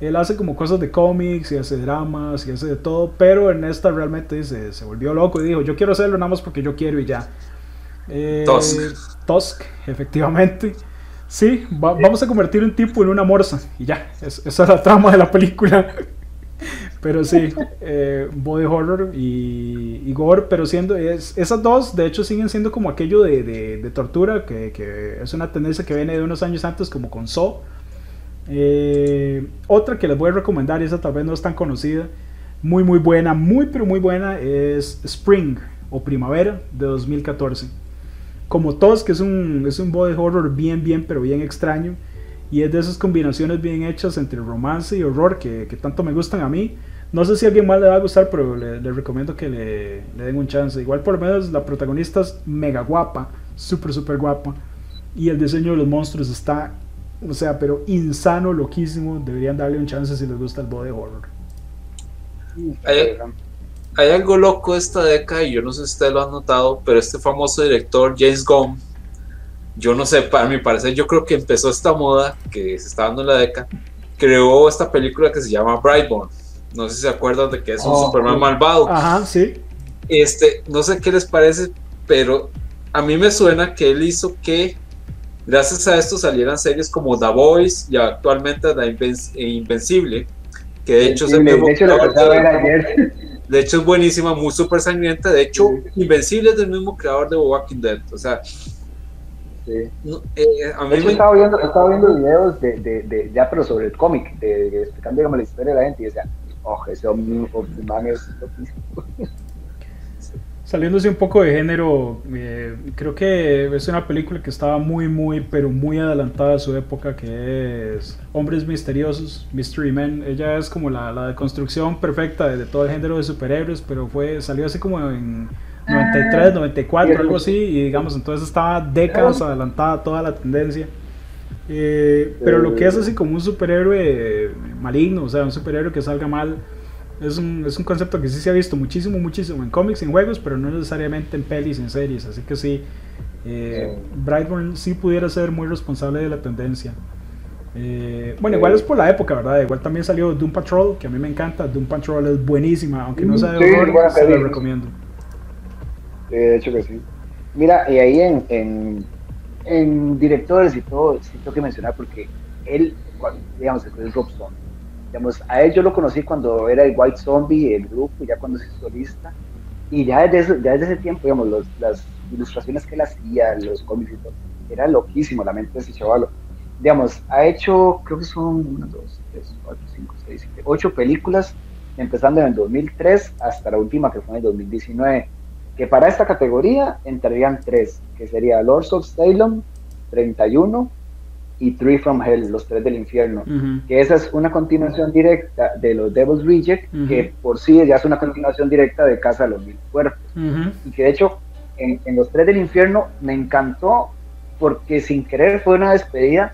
él hace como cosas de cómics y hace dramas y hace de todo, pero en esta realmente se, se volvió loco y dijo, yo quiero hacerlo nada más porque yo quiero y ya. Eh, Tusk. Tusk, *laughs* efectivamente. Sí, va, vamos a convertir un tipo en una morsa y ya, es, esa es la trama de la película. *laughs* pero sí, eh, body horror y, y, gore, pero siendo, es, esas dos de hecho siguen siendo como aquello de, de, de tortura, que, que, es una tendencia que viene de unos años antes como con Saw. Eh, otra que les voy a recomendar, y esa tal vez no es tan conocida, muy muy buena, muy pero muy buena, es Spring o Primavera de 2014. Como todos, que es un, es un body horror bien, bien, pero bien extraño. Y es de esas combinaciones bien hechas entre romance y horror que, que tanto me gustan a mí. No sé si a alguien más le va a gustar, pero le recomiendo que le, le, den un chance. Igual por lo menos la protagonista es mega guapa, súper, súper guapa. Y el diseño de los monstruos está o sea, pero insano, loquísimo. Deberían darle un chance si les gusta el body horror. Hay, hay algo loco esta década y yo no sé si ustedes lo han notado, pero este famoso director James Gunn, yo no sé, para mi parecer, yo creo que empezó esta moda que se está dando en la década, creó esta película que se llama Brightburn. No sé si se acuerdan de que es un oh, Superman malvado. Ajá, sí. Este, no sé qué les parece, pero a mí me suena que él hizo que Gracias a esto salieran series como The Voice y actualmente The Invencible, que de hecho, sí, es, de hecho, de, de hecho es buenísima, muy súper sangrienta. De hecho, sí. Invencible es del mismo creador de Walking Dead. O sea, Sí. No, eh, a mí me... estaba, viendo, estaba viendo videos de, de, de, ya, pero sobre el cómic, de, de, explicando digamos, la historia de la gente y decía, oh, ese hombre es loquísimo. Saliéndose un poco de género, eh, creo que es una película que estaba muy, muy, pero muy adelantada a su época, que es Hombres Misteriosos, Mystery Men. Ella es como la, la deconstrucción perfecta de, de, todo el género de superhéroes, pero fue salió así como en 93, 94, algo así, y digamos, entonces estaba décadas adelantada toda la tendencia. Eh, pero lo que es así como un superhéroe maligno, o sea, un superhéroe que salga mal, es un, es un concepto que sí se ha visto muchísimo, muchísimo en cómics, en juegos, pero no necesariamente en pelis, en series. Así que sí, eh, Brightburn sí pudiera ser muy responsable de la tendencia. Eh, bueno, igual es por la época, ¿verdad? Igual también salió Doom Patrol, que a mí me encanta. Doom Patrol es buenísima, aunque no sea de horror, se la recomiendo. Sí, de hecho que sí. Mira, y ahí en, en, en directores y todo, sí tengo que mencionar porque él, digamos, es Rob Stone digamos, a él yo lo conocí cuando era el White Zombie, el grupo, ya cuando se solista, y ya desde, ya desde ese tiempo, digamos, los, las ilustraciones que él hacía, los cómics y todo, era loquísimo la mente de ese chavalo. Digamos, ha hecho, creo que son 1, 2, 3, 4, 5, 6, 7, 8 películas, empezando en el 2003 hasta la última que fue en el 2019, que para esta categoría entrarían tres, que sería Lords of Salem, 31 y Three from Hell, los tres del infierno, Ujú. que esa es una continuación directa de los Devil's Reject, Ujú. que por sí ya es una continuación directa de Casa de los Mil Cuerpos Ujú. y que de hecho en, en Los Tres del Infierno me encantó porque sin querer fue una despedida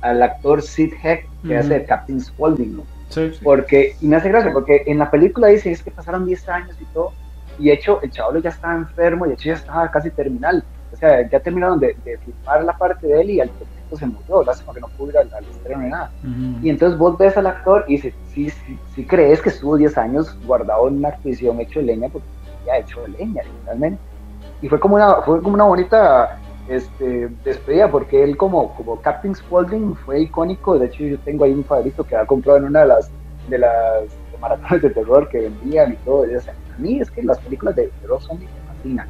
al actor Sid Heck que hace Captain Spaulding, ¿no? Sí. porque, y me hace gracia porque en la película dice es que pasaron 10 años y todo, y de hecho el chaval ya estaba enfermo y de hecho ya estaba casi terminal, o sea, ya terminaron de, de filmar la parte de él y al se murió, lástima que no pudo ir al, al estreno ni nada. Ujú. Y entonces vos ves al actor y dices, sí crees que estuvo 10 años guardado en una prisión hecho de leña, porque ya hecho de leña, literalmente. Y fue como una, fue como una bonita este, despedida, porque él como, como Captain Spaulding fue icónico. De hecho, yo tengo ahí un favorito que ha comprado en una de las, de las maratones de terror que vendían y todo. Y, o sea, a mí es que las películas de terror son me fascinan.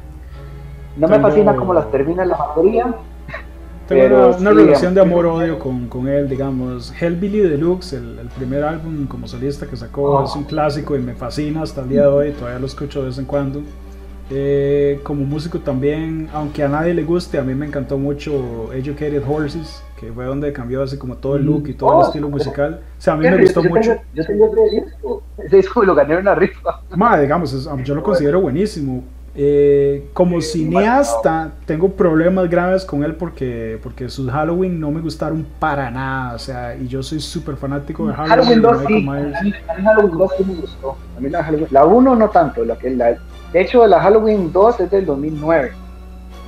No me fascina como las termina la mayoría, Tengo Pero una, una sí, relación de amor-odio con, con él, digamos. Hellbilly Deluxe, el, el primer álbum como solista que sacó, Oh. es un clásico y me fascina hasta el día de hoy, todavía lo escucho de vez en cuando. Eh, como músico también, aunque a nadie le guste, a mí me encantó mucho Educated Horses, que fue donde cambió así como todo el look y todo el Oh. estilo musical. O sea, a mí me Yo gustó tengo- mucho. Yo tengo ese disco. Ese disco lo gané en una rifa. Ma, digamos, es- yo lo considero buenísimo. Eh, como cineasta, tengo problemas graves con él porque, porque sus Halloween no me gustaron para nada. O sea, y yo soy súper fanático de Halloween. Halloween de 2 Michael sí, Myers. a mí, a mí Halloween 2 sí me gustó. A mí la Halloween, la 1 no tanto, la que la, de hecho la Halloween 2 es del 2009.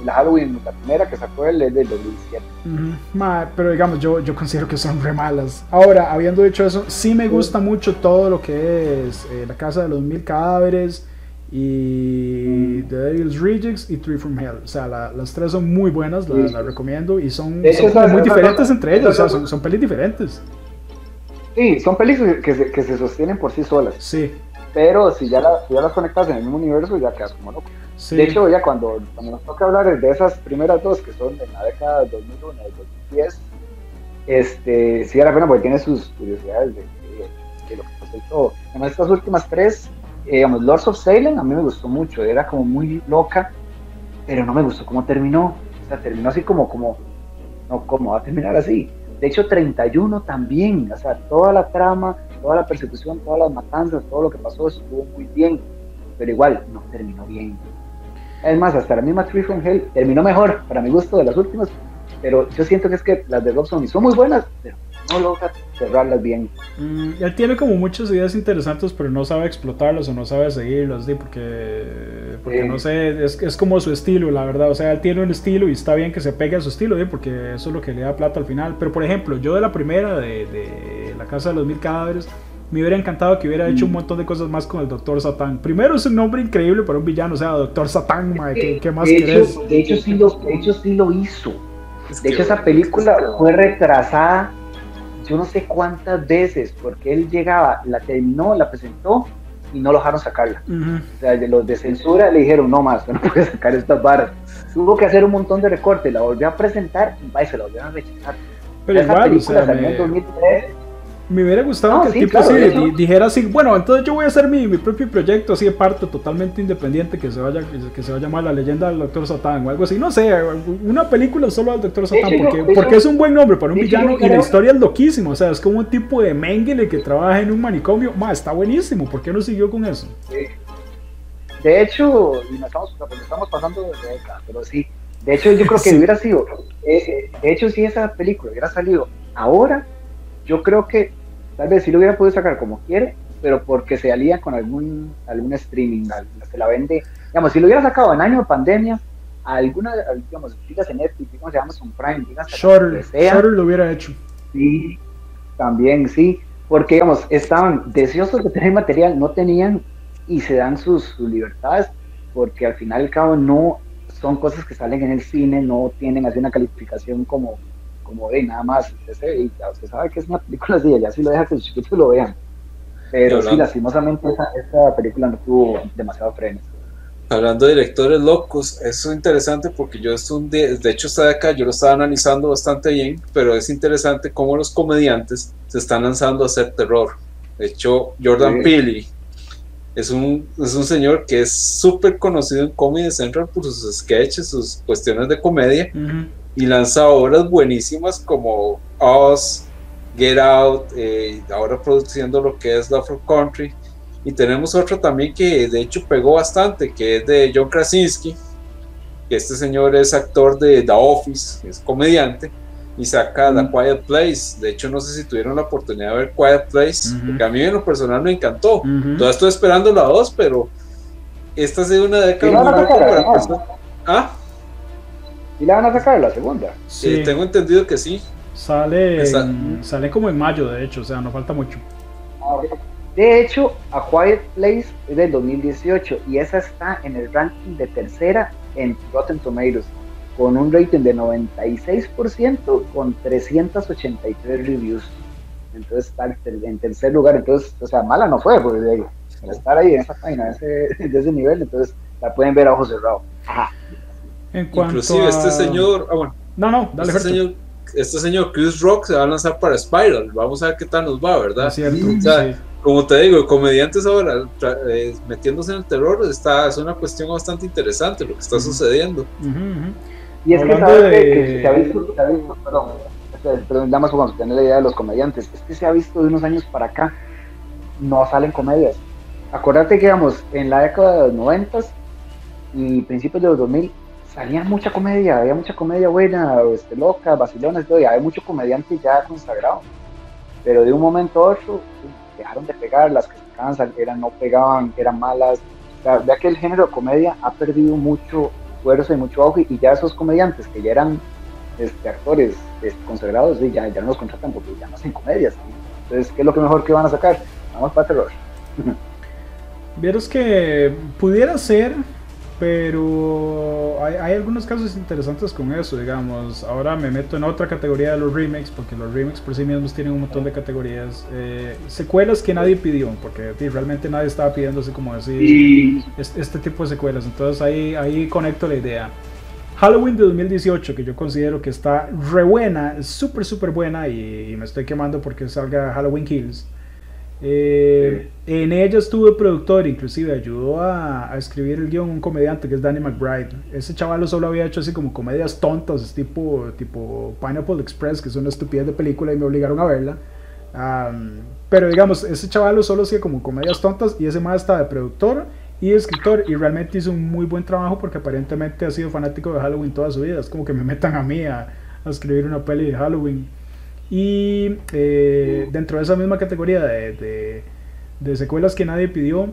Y la Halloween, la primera que sacó él es del 2007. Ujú, ma, pero digamos, yo, yo considero que son re malas. Ahora, habiendo dicho eso, sí me gusta mucho todo lo que es eh, La Casa de los Mil Cadáveres y The Devil's Rejects y Three from Hell. O sea, la- las tres son muy buenas, las recomiendo y son, De hecho, son muy diferentes entre ellas. O sea, son, son pelis diferentes. Sí, son películas que se, que se sostienen por sí solas. Sí, Pero si ya, si ya las conectas en el mismo universo, ya quedas como loco. sí. De hecho, ya cuando, cuando nos toca hablar de esas primeras dos, que son de la década del 2001 y del 2010, este, sí vale la pena porque tiene sus curiosidades de, de- de lo que pasó y todo. Además, estas últimas tres, eh, digamos, Lords of Salem, a mí me gustó mucho, era como muy loca, pero no me gustó cómo terminó. O sea, terminó así como, como, no, ¿cómo va a terminar así? De hecho, 31 también, o sea, toda la trama, toda la persecución, todas las matanzas, todo lo que pasó estuvo muy bien, pero igual no terminó bien. Es más, hasta la misma Tree from Hell terminó mejor, para mi gusto, de las últimas, pero yo siento que es que las de Rob Zombie son muy buenas, pero no logra cerrarlas bien. Mm, él tiene como muchas ideas interesantes, pero no sabe explotarlas o no sabe seguirlas, ¿sí? porque, porque Sí. no sé, es, es como su estilo, la verdad. O sea, él tiene un estilo y está bien que se pegue a su estilo, ¿sí? porque eso es lo que le da plata al final. Pero, por ejemplo, yo de la primera, de, de La Casa de los Mil Cadáveres, me hubiera encantado que hubiera hecho un montón de cosas más con el Doctor Satán. Primero, es un nombre increíble para un villano, o sea, Doctor Satán, mae, ¿qué, qué más de, querés? hecho, de, hecho, sí lo, de hecho, sí lo hizo. Es De hecho, esa película fue retrasada yo no sé cuántas veces, porque él llegaba, la terminó, la presentó y no lo dejaron sacarla. O sea, de los de censura le dijeron, no más, *laughs* no puedes sacar estas varas. Tuvo que hacer un montón de recortes, la volvió a presentar y se la volvieron a rechazar. Pero Esa igual, o película sea, salió en me- 2003 Me hubiera gustado No, que el sí, tipo claro, di- dijera así, bueno, entonces yo voy a hacer mi, mi propio proyecto así de parte totalmente independiente que se vaya que se va a llamar La leyenda del Doctor Satán o algo así, no sé, una película solo del Doctor Satán hecho, porque, yo- porque es un buen nombre para un villano yo y la historia es loquísima, o sea, es como un tipo de Mengele que trabaja en un manicomio, ma, está buenísimo, ¿por qué no siguió con eso? De hecho, y nos estamos, nos estamos pasando de década, pero sí. De hecho, yo creo que *laughs* Sí. hubiera sido. eh, eh, de hecho, si esa película hubiera salido ahora, yo creo que tal vez sí lo hubiera podido sacar como quiere, pero porque se alía con algún, algún streaming, se la vende. Digamos, si lo hubiera sacado en año de pandemia, alguna, al- digamos, dígase Netflix, dígase Amazon Prime, que sea, Shutter lo hubiera hecho. Sí, también sí, porque digamos, estaban deseosos de tener material, no tenían y se dan sus, sus libertades, porque al final y al cabo no son cosas que salen en el cine, no tienen así una calificación como, como de nada más, usted, sabe que es una película así, ya sí lo deja que los chiquitos lo vean. Pero sí, lastimosamente esa, esta película no tuvo demasiado frenos. Hablando de directores locos, eso es interesante porque yo es un de, de hecho está de acá, yo lo estaba analizando bastante bien, pero es interesante cómo los comediantes se están lanzando a hacer terror. De hecho, Jordan sí. Peele es un, es un señor que es súper conocido en Comedy Central por sus sketches, sus cuestiones de comedia, uh -huh. Y lanza obras buenísimas como Us, Get Out, eh, ahora produciendo lo que es Love for Country. Y tenemos otro también que de hecho pegó bastante, que es de John Krasinski, que este señor es actor de The Office, es comediante, y saca mm. The Quiet Place. De hecho, no sé si tuvieron la oportunidad de ver Quiet Place, uh -huh. porque a mí en lo personal me encantó. Uh -huh. Todavía estoy esperando la 2, pero esta ha sido una década muy loca para personas. ¿Ah? ¿Y la van a sacar la segunda? Sí. Eh, tengo entendido que sí. Sale, en, sale como en mayo, de hecho, o sea, no falta mucho. De hecho, A Quiet Place es del 2018 y esa está en el ranking de tercera en Rotten Tomatoes con un rating de 96% con 383 reviews. Entonces está en tercer lugar. Entonces, o sea, mala no fue, porque de, estar ahí en esa página, de ese, *laughs* de ese nivel, entonces la pueden ver a ojos cerrados. Ajá. En Inclusive a... este señor, ah, bueno, no, no, dale este señor, este señor Chris Rock se va a lanzar para Spiral. Vamos a ver qué tal nos va, ¿verdad? Es cierto, o sea, sí. Como te digo, comediantes ahora eh, metiéndose en el terror está, es una cuestión bastante interesante lo que está uh -huh. sucediendo. Uh -huh. Y es Hablando que, ¿sabes de... que se ha visto, se ha visto perdón, perdón, nada más como tener la idea de los comediantes, es que se ha visto de unos años para acá, no salen comedias. Acordate que, digamos, en la década de los 90 y principios de los 2000 salía mucha comedia, había mucha comedia buena, este, loca, vacilones, todo, y había mucho comediante ya consagrado. Pero de un momento a otro dejaron de pegar, las que sacaban eran, no pegaban, eran malas. Vea que el género de comedia ha perdido mucho fuerza y mucho auge, y ya esos comediantes que ya eran este, actores este, consagrados, ya, ya no los contratan porque ya no hacen comedias. Entonces, ¿qué es lo que mejor que van a sacar? Vamos para terror. *laughs* Vieros que pudiera ser, pero hay, hay, algunos casos interesantes con eso, digamos. Ahora me meto en otra categoría de los remakes, porque los remakes por sí mismos tienen un montón de categorías. Eh, secuelas que nadie pidió, porque realmente nadie estaba pidiendo así como decir este, este, tipo de secuelas. Entonces ahí, ahí conecto la idea. Halloween de 2018, que yo considero que está re buena, súper, súper buena, y, y me estoy quemando porque salga Halloween Kills. Eh, sí. En ella estuvo el productor, inclusive ayudó a, escribir el guion un comediante que es Danny McBride. Ese chaval solo había hecho así como comedias tontas, tipo, tipo Pineapple Express, que es una estupidez de película y me obligaron a verla. Um, pero digamos, ese chaval solo hacía como comedias tontas y ese más está de productor y escritor y realmente hizo un muy buen trabajo porque aparentemente ha sido fanático de Halloween toda su vida. Es como que me metan a mí a escribir una peli de Halloween. Y eh, dentro de esa misma categoría de, de, de, secuelas que nadie pidió,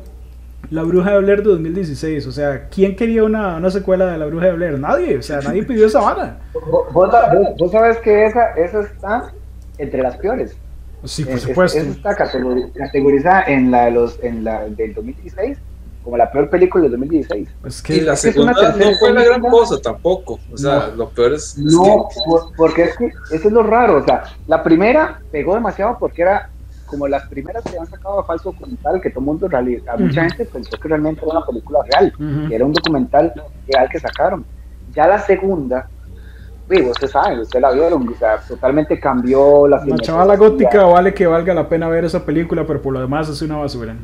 La Bruja de Blair de 2016. O sea, ¿quién quería una, una secuela de La Bruja de Blair? Nadie. O sea, nadie pidió esa vara. ¿Vos, vos, vos sabes que esa, esa está entre las peores. Sí, por supuesto. Esa está categorizada en la, de los, en la del 2016 como la peor película del 2016. Es que y la segunda es no fue la gran cosa tampoco, o sea, no, lo peor es... No, es que... porque es que eso es lo raro, o sea, la primera pegó demasiado porque era como las primeras que han sacado a falso documental, que todo el mundo, a mucha uh -huh. gente pensó que realmente era una película real, uh -huh. que era un documental real que sacaron. Ya la segunda, digo, usted sabe, usted la vieron, o sea, totalmente cambió la... La chavala gótica vale que valga la pena ver esa película, pero por lo demás es una basura.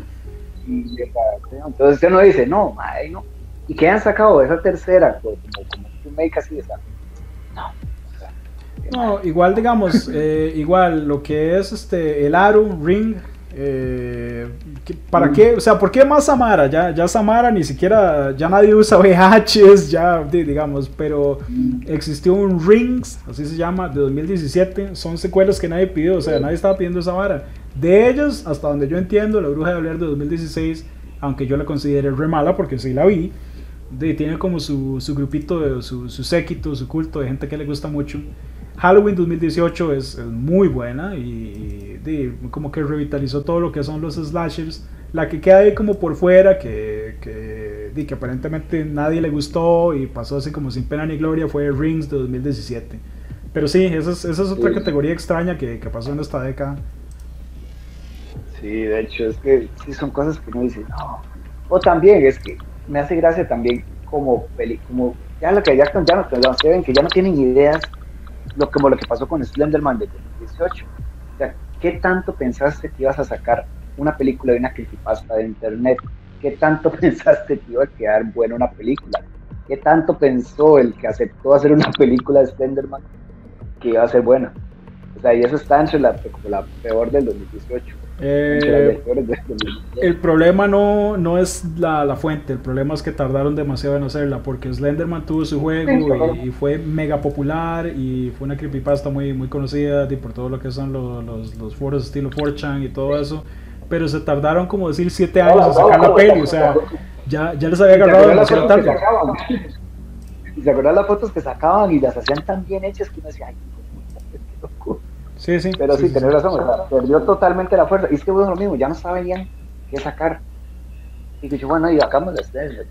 Entonces uno dice, no, madre, no. ¿Y qué han sacado de esa tercera? Como, como un make así, esa. No. No, igual digamos, *laughs* eh, igual lo que es este el aro, ring, eh, ¿para qué? O sea, ¿por qué más Samara? Ya, ya Samara ni siquiera, ya nadie usa *laughs* VHs, ya digamos, pero existió un Rings, así se llama, de 2017, son secuelas que nadie pidió, o sea, nadie estaba pidiendo esa vara. De ellos, hasta donde yo entiendo, La Bruja de Blair de 2016, aunque yo la considere re mala porque sí la vi, de, tiene como su, su grupito, su, su séquito, su culto de gente que le gusta mucho. Halloween 2018 es, es muy buena y, como que revitalizó todo lo que son los slashers. La que queda ahí como por fuera, que, que, que aparentemente nadie le gustó y pasó así como sin pena ni gloria, fue Rings de 2017. Pero sí, esa es, esa es otra categoría extraña que, que, pasó en esta década. Sí, de hecho, es que sí son cosas que uno dice, no. O también, es que me hace gracia también como peli, como ya lo que ya, ya no, se ven que ya no tienen ideas, lo como lo que pasó con Slenderman de 2018. O sea, ¿qué tanto pensaste que ibas a sacar una película de una creepypasta de internet? ¿Qué tanto *laughs* pensaste que iba a quedar buena una película? ¿Qué tanto pensó el que aceptó hacer una película de Slenderman que iba a ser buena? O sea, y eso está entre la, la peor del 2018. Eh, el problema no, no es la, la, fuente, el problema es que tardaron demasiado en hacerla, porque Slenderman tuvo su juego y, fue mega popular y fue una creepypasta muy, muy conocida y por todo lo que son los, los, los foros estilo 4chan y todo eso, pero se tardaron como decir 7 años a sacar la peli, o sea, ya, ya les había agarrado demasiado tarde. Y se acuerdan las fotos que sacaban y las hacían tan bien hechas que uno decía, ay. Sí, sí. Pero sí, tenés razón, perdió totalmente la fuerza. Y es que bueno, lo mismo, ya no sabían qué sacar. Y que bueno, y sacamos la estrella.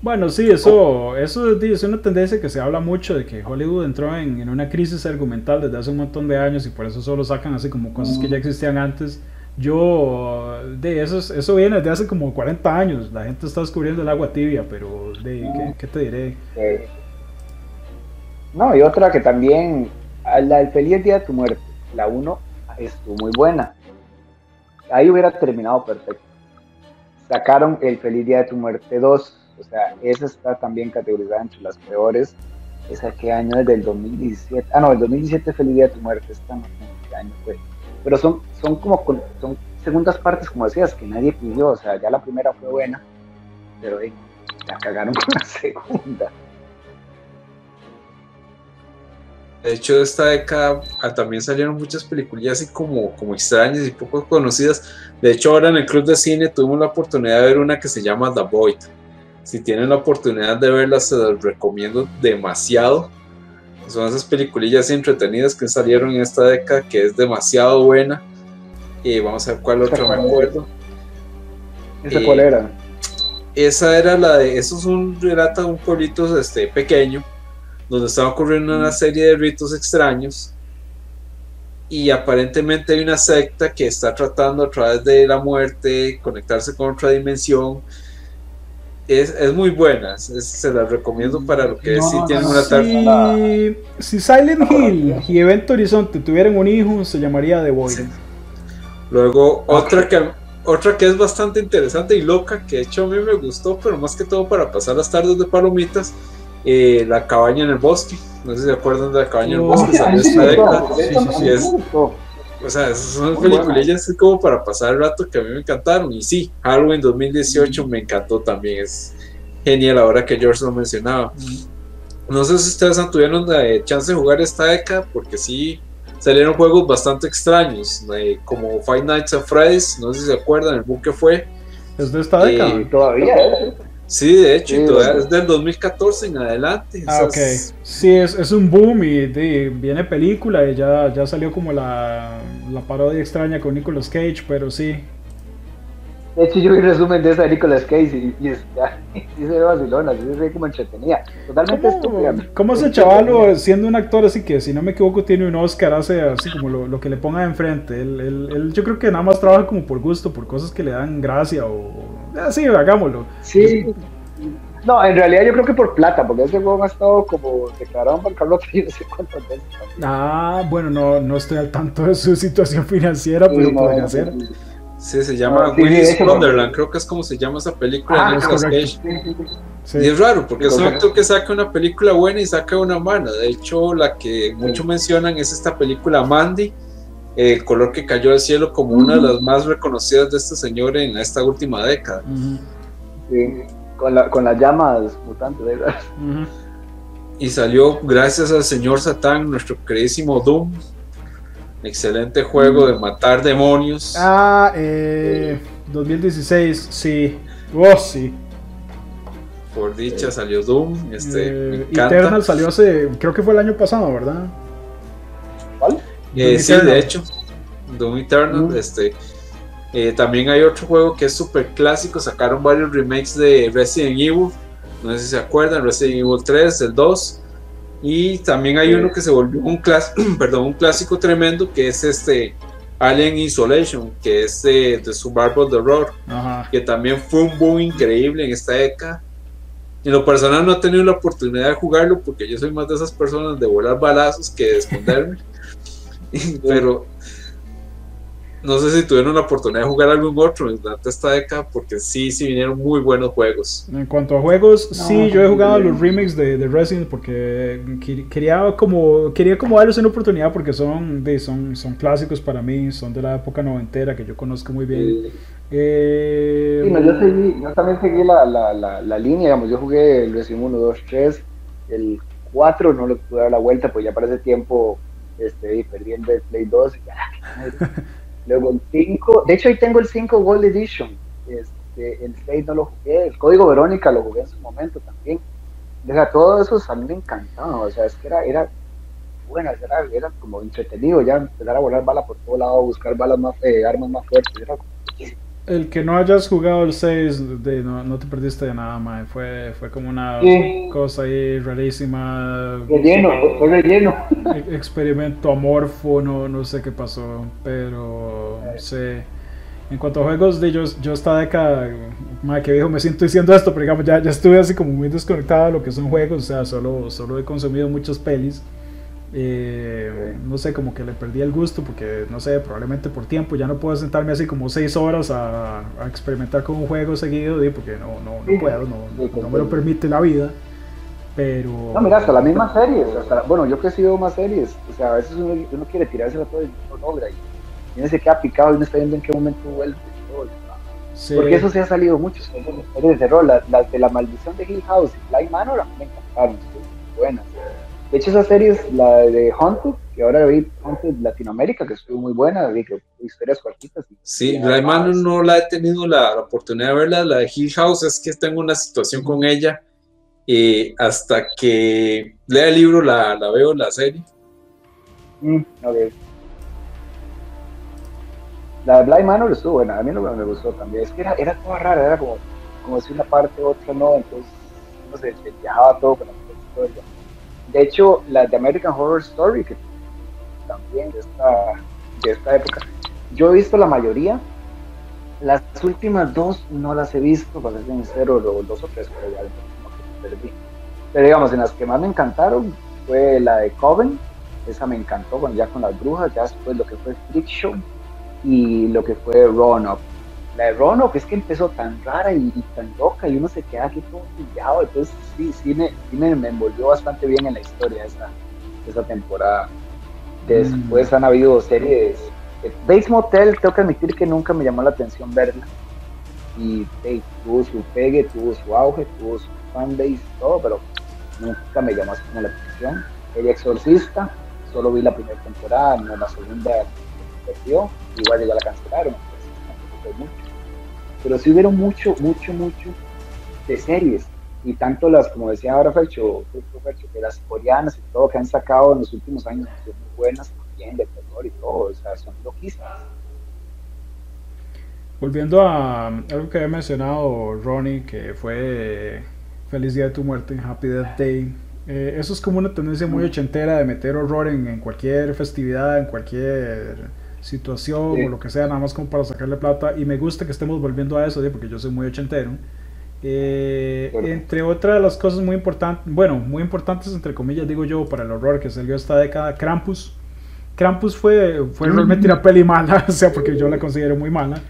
Bueno, sí, eso, eso es una tendencia que se habla mucho de que Hollywood entró en, en, una crisis argumental desde hace un montón de años y por eso solo sacan así como cosas que ya existían antes. Yo, de eso, eso viene desde hace como 40 años. La gente está descubriendo el agua tibia, pero de, ¿qué, ¿qué, te diré? No, y otra que también la del Feliz Día de tu Muerte, la 1 estuvo muy buena. Ahí hubiera terminado perfecto. Sacaron el Feliz Día de tu Muerte 2, o sea, esa está también categorizada entre las peores. ¿Esa qué año es del 2017? Ah, no, el 2017 Feliz Día de tu Muerte, esta no qué año fue. Pero son, son como son segundas partes, como decías, que nadie pidió, o sea, ya la primera fue buena, pero ya cagaron *laughs* con la segunda. De hecho, esta década ah, también salieron muchas películas así como, como extrañas y poco conocidas. De hecho, ahora en el Club de Cine tuvimos la oportunidad de ver una que se llama The Void. Si tienen la oportunidad de verla, se las recomiendo demasiado. Son esas peliculillas entretenidas que salieron en esta década, que es demasiado buena. Y vamos a ver cuál otra me acuerdo. ¿Esa cuál era? Esa era la de. Eso es un relato de un pueblito este, pequeño donde está ocurriendo una serie de ritos extraños. Y aparentemente hay una secta que está tratando a través de la muerte conectarse con otra dimensión. Es, es muy buena, se la recomiendo para lo que es si tienen una si, si Silent Hill y Evento Horizonte tuvieran un hijo, se llamaría The Void. Luego, otra que otra que es bastante interesante y loca, que de hecho a mí me gustó, pero más que todo para pasar las tardes de palomitas, eh, la cabaña en el bosque. No sé si se acuerdan de la cabaña en el bosque, salió esta década. o sea, esas son peliculillas como para pasar el rato que a mí me encantaron. Y sí, Halloween 2018 me encantó también. Es genial ahora que George lo mencionaba. No sé si ustedes tuvieron la chance de jugar esta década, porque sí salieron juegos bastante extraños, como Five Nights at Freddy's. No sé si se acuerdan el book que fue. Es de esta década. Eh, todavía. Sí, de hecho, es del 2014 en adelante. Ah, ok. Sí, es, es un boom y viene película y ya, ya salió como la, la parodia extraña con Nicolas Cage, pero sí. De hecho, yo vi resumen de esa de Nicolas Cage y, y, *laughs* se ve vacilona, sí se ve como entretenida. Totalmente estúpida. ¿Cómo ese chaval, siendo un actor así que, si no me equivoco, tiene un Oscar, hace así como lo, lo que le ponga enfrente? Él, él, él, yo creo que nada más trabaja como por gusto, por cosas que le dan gracia o Así, ah, hagámoslo. Sí. No, en realidad yo creo que por plata, porque ese juego ha estado como declarado por Carlos y *laughs* no sé cuántas veces. Ah, bueno, no, no estoy al tanto de su situación financiera, pero podría ser. Sí, se llama Willis Wonderland, creo que es como se llama esa película ah, Nicolas Cage. Y es raro, porque es un actor que saca una película buena y saca una mala. De hecho, la que muchos mencionan es esta película Mandy, el color que cayó del cielo como una de las más reconocidas de este señor en esta última década. Sí, con, la, con las llamas mutantes. ¿verdad? Y salió gracias al señor Satán, nuestro queridísimo Doom. Excelente juego de matar demonios. Ah, eh, 2016, sí. Oh, sí. Por dicha salió Doom. Este, eh, Eternal salió hace, creo que fue el año pasado, ¿verdad? ¿Cuál? Eh, sí, de hecho, Doom Eternal. Este, eh, también hay otro juego que es súper clásico. Sacaron varios remakes de Resident Evil. No sé si se acuerdan: Resident Evil 3, el 2. Y también hay uno que se volvió un, *clears throat* perdón, un clásico tremendo, que es este Alien Isolation, que es de, de Survival the Road, que también fue un boom increíble en esta década. En lo personal no he tenido la oportunidad de jugarlo porque yo soy más de esas personas de volar balazos que de esconderme. *laughs* Pero no sé si tuvieron la oportunidad de jugar algún otro durante esta década, porque sí, sí vinieron muy buenos juegos. En cuanto a juegos, sí, yo he jugado los remakes de, de, Resident porque quería como, quería como darles una oportunidad porque son, de, son, son clásicos para mí, son de la época noventera que yo conozco muy bien. Eh, sí, no, yo, seguí, yo también seguí la, la, la, la, línea, digamos, yo jugué el Resident 1, 2, 3, el 4 no le pude dar la vuelta, pues ya para ese tiempo este, perdí el de Play 2 y ya, *laughs* Luego el 5, de hecho ahí tengo el 5 Gold Edition. Este, el 6 no lo jugué, el código Verónica lo jugué en su momento también. O sea, todo eso a mí me encantaba, o sea, es que era, era bueno, era, era como entretenido ya empezar a volar balas por todo lado, buscar balas más, eh, armas más fuertes, era como el que no hayas jugado el 6, de, no, no te perdiste de nada, mae. Fue, fue como una cosa ahí rarísima. Relleno, fue relleno. E, experimento amorfo, no, no sé qué pasó, pero sé. En cuanto a juegos, de yo, yo esta década, mae, que viejo me siento diciendo esto, pero digamos, ya, ya estuve así como muy desconectado de lo que son juegos, o sea, solo, solo he consumido muchas pelis. Eh, no sé, como que le perdí el gusto porque, no sé, probablemente por tiempo ya no puedo sentarme así como seis horas a, experimentar con un juego seguido, porque no, no, no puedo, no, no, me lo permite la vida. Pero. No, mira, hasta las mismas series, bueno, yo que he sido más series, o sea, a veces uno, uno quiere tirárselo todo y no logra, y tiene se queda picado y no está viendo en qué momento vuelve. Porque eso se ha salido mucho, series de rol, las, de la maldición de Hill House y Fly Manor, me encantaron, buenas. De hecho, esa serie es la de Haunted, que ahora vi Haunted Latinoamérica, que estuvo muy buena, vi que historias cortitas. Sí, la hermano no la he tenido la, oportunidad de verla, la de Hill House, es que tengo una situación con ella, hasta que lea el libro la, la veo la serie. Mm, La de Blind Manor estuvo buena, a mí no me gustó también, es que era, era toda rara, era como, como si una parte, otra no, entonces no sé, se viajaba todo con la historia. De hecho, la de American Horror Story, que también de esta, de esta época, yo he visto la mayoría. Las últimas dos no las he visto, para ser sincero, dos o tres, pero ya no perdí. Pero digamos, en las que más me encantaron fue la de Coven, esa me encantó, ya con las brujas, ya después lo que fue Friction y lo que fue Roanoke la de Rono, que es que empezó tan rara y, tan loca y uno se queda aquí todo pillado. Entonces, sí, sí, me, me, envolvió bastante bien en la historia esa, esa temporada. Después mm. han habido series. Bates Motel, tengo que admitir que nunca me llamó la atención verla. Y tuvo su pegue, tuvo su auge, tuvo su fanbase, todo, pero nunca me llamó la atención. El Exorcista, solo vi la primera temporada, no la segunda me perdió, igual ya la cancelaron, mucho pero sí hubieron mucho, mucho, mucho de series. Y tanto las, como decía ahora Fercho, que las coreanas y todo que han sacado en los últimos años son muy buenas también, de terror y todo, o sea, son loquísimas. Volviendo a algo que había mencionado Ronnie, que fue Feliz Día de tu Muerte, Happy Death Day. Eh, eso es como una tendencia muy ochentera de meter horror en, en cualquier festividad, en cualquier situación o lo que sea, nada más como para sacarle plata. Y me gusta que estemos volviendo a eso, porque yo soy muy ochentero. Eh, entre otras de las cosas muy importantes, bueno, muy importantes entre comillas, digo yo, para el horror que salió esta década, Krampus. Krampus fue, fue realmente una peli mala, *laughs* o sea, porque yo la considero muy mala.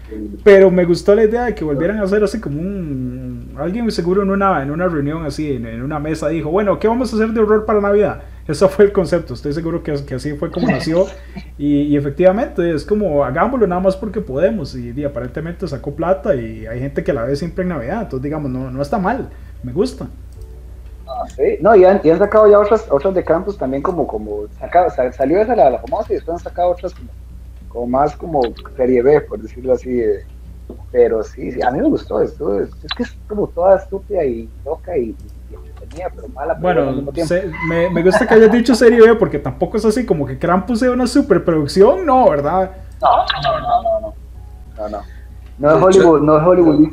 Pero me gustó la idea de que volvieran a hacer así como un. Alguien seguro en una, en una reunión así, en, en una mesa, dijo: Bueno, ¿qué vamos a hacer de horror para Navidad? Eso fue el concepto, estoy seguro que, que así fue como nació *laughs* y, efectivamente es como hagámoslo nada más porque podemos y, aparentemente sacó plata y hay gente que la ve siempre en Navidad, entonces digamos, no, no está mal, me gusta. Ah, sí, no, y han, y han, sacado ya otras, otras de campus también como, como sacado, salió esa la, la famosa y después han sacado otras como, como más como serie B, por decirlo así. pero sí, sí, a mí me gustó esto, es, es que es como toda estúpida y loca y bueno, me, me, gusta que hayas dicho serie B porque tampoco es así como que Krampus sea una superproducción, no, ¿verdad? No, no, no, no, no, no, no. es Hollywood, no es Hollywood.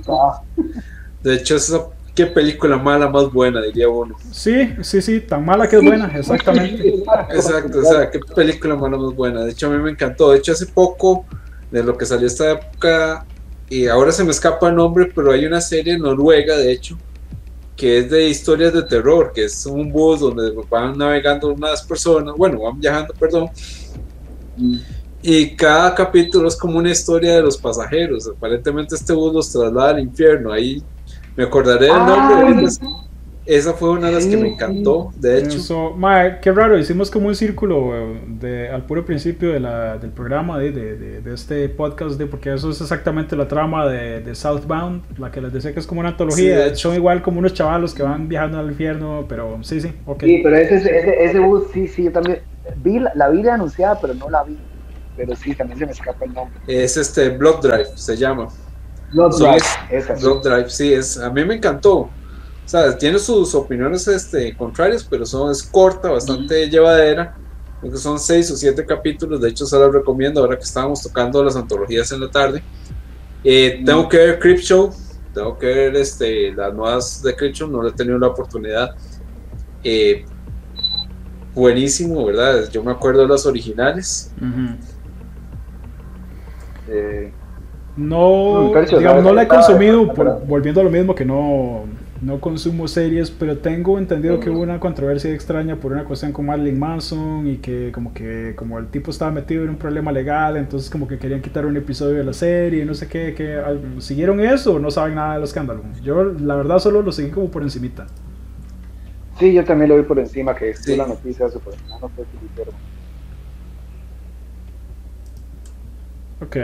De hecho, esa qué película mala más buena, diría uno. Sí, sí, sí, tan mala que es buena, exactamente. Exacto, o sea, qué película mala más buena. De hecho, a mí me encantó. De hecho, hace poco, de lo que salió esta época, y ahora se me escapa el nombre, pero hay una serie noruega, de hecho, que es de historias de terror, que es un bus donde van navegando unas personas, bueno, van viajando, perdón, y cada capítulo es como una historia de los pasajeros. Aparentemente este bus los traslada al infierno. Ahí me acordaré del nombre. Esa fue una de las que me encantó, de hecho. Eso, qué raro, hicimos como un círculo eh, de, al puro principio de la, del programa, de, de, de, este podcast, de, porque eso es exactamente la trama de, Southbound, la que les decía que es como una antología. Sí, Son igual como unos chavalos que van viajando al infierno, pero sí, sí, ok. Sí, pero ese, ese, ese bus, sí, sí, yo también vi la, la vi anunciada, pero no la vi. Pero sí, también se me escapa el nombre. Es este Blood Drive, se llama. Blood Drive, es, Blood Drive, sí, es, a mí me encantó. O sea, tiene sus opiniones este, contrarias, pero son, es corta, bastante llevadera. Creo son seis o siete capítulos, de hecho se los recomiendo ahora que estábamos tocando las antologías en la tarde. Eh, tengo que ver Crip Show, tengo que ver este, las nuevas de Crip Show, no he tenido la oportunidad. Eh, buenísimo, ¿verdad? Yo me acuerdo de las originales. eh, no, digamos, no la he consumido, por, volviendo a lo mismo que no no consumo series, pero tengo entendido que hubo una controversia extraña por una cuestión con Marilyn Manson y que como que como el tipo estaba metido en un problema legal, entonces como que querían quitar un episodio de la serie, no sé qué, que ¿siguieron eso o no saben nada del escándalo? Yo la verdad solo lo seguí como por encimita. Sí, yo también lo vi por encima, que sí. la noticia super, no sé si Ok,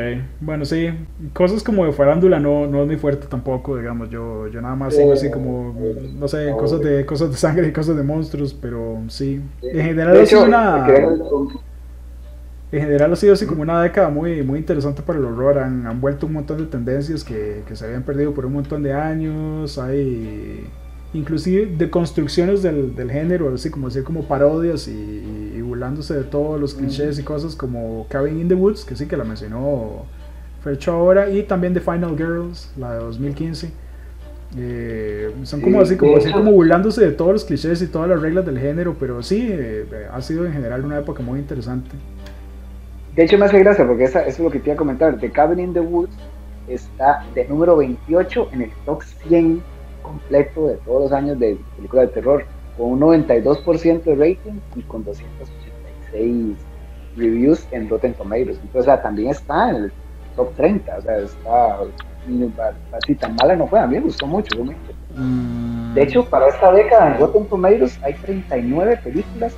bueno, sí, cosas como de farándula no, no es muy fuerte tampoco, digamos, yo, yo nada más sigo así como, no sé, cosas de, cosas de sangre y cosas de monstruos, pero sí, en general ha sido una... En general ha sido así como una década muy, muy interesante para el horror, han, han vuelto un montón de tendencias que, que se habían perdido por un montón de años, hay inclusive de construcciones del, del, género, así como decir como parodias y, y, burlándose de todos los clichés y cosas como Cabin in the Woods, que sí que la mencionó Fercho ahora, y también The Final Girls, la de 2015. Eh, son como así como, así como burlándose de todos los clichés y todas las reglas del género, pero sí, eh, ha sido en general una época muy interesante. De hecho me hace gracia porque esa, eso es lo que te iba a comentar, The Cabin in the Woods está de número 28 en el top 100 completo de todos los años de película de terror, con un 92% de rating y con 286 reviews en Rotten Tomatoes. Entonces, o sea, también está en el top 30, o sea, está así tan mala no fue, a mí me gustó mucho. Mm. De hecho, para esta década en Rotten Tomatoes hay 39 películas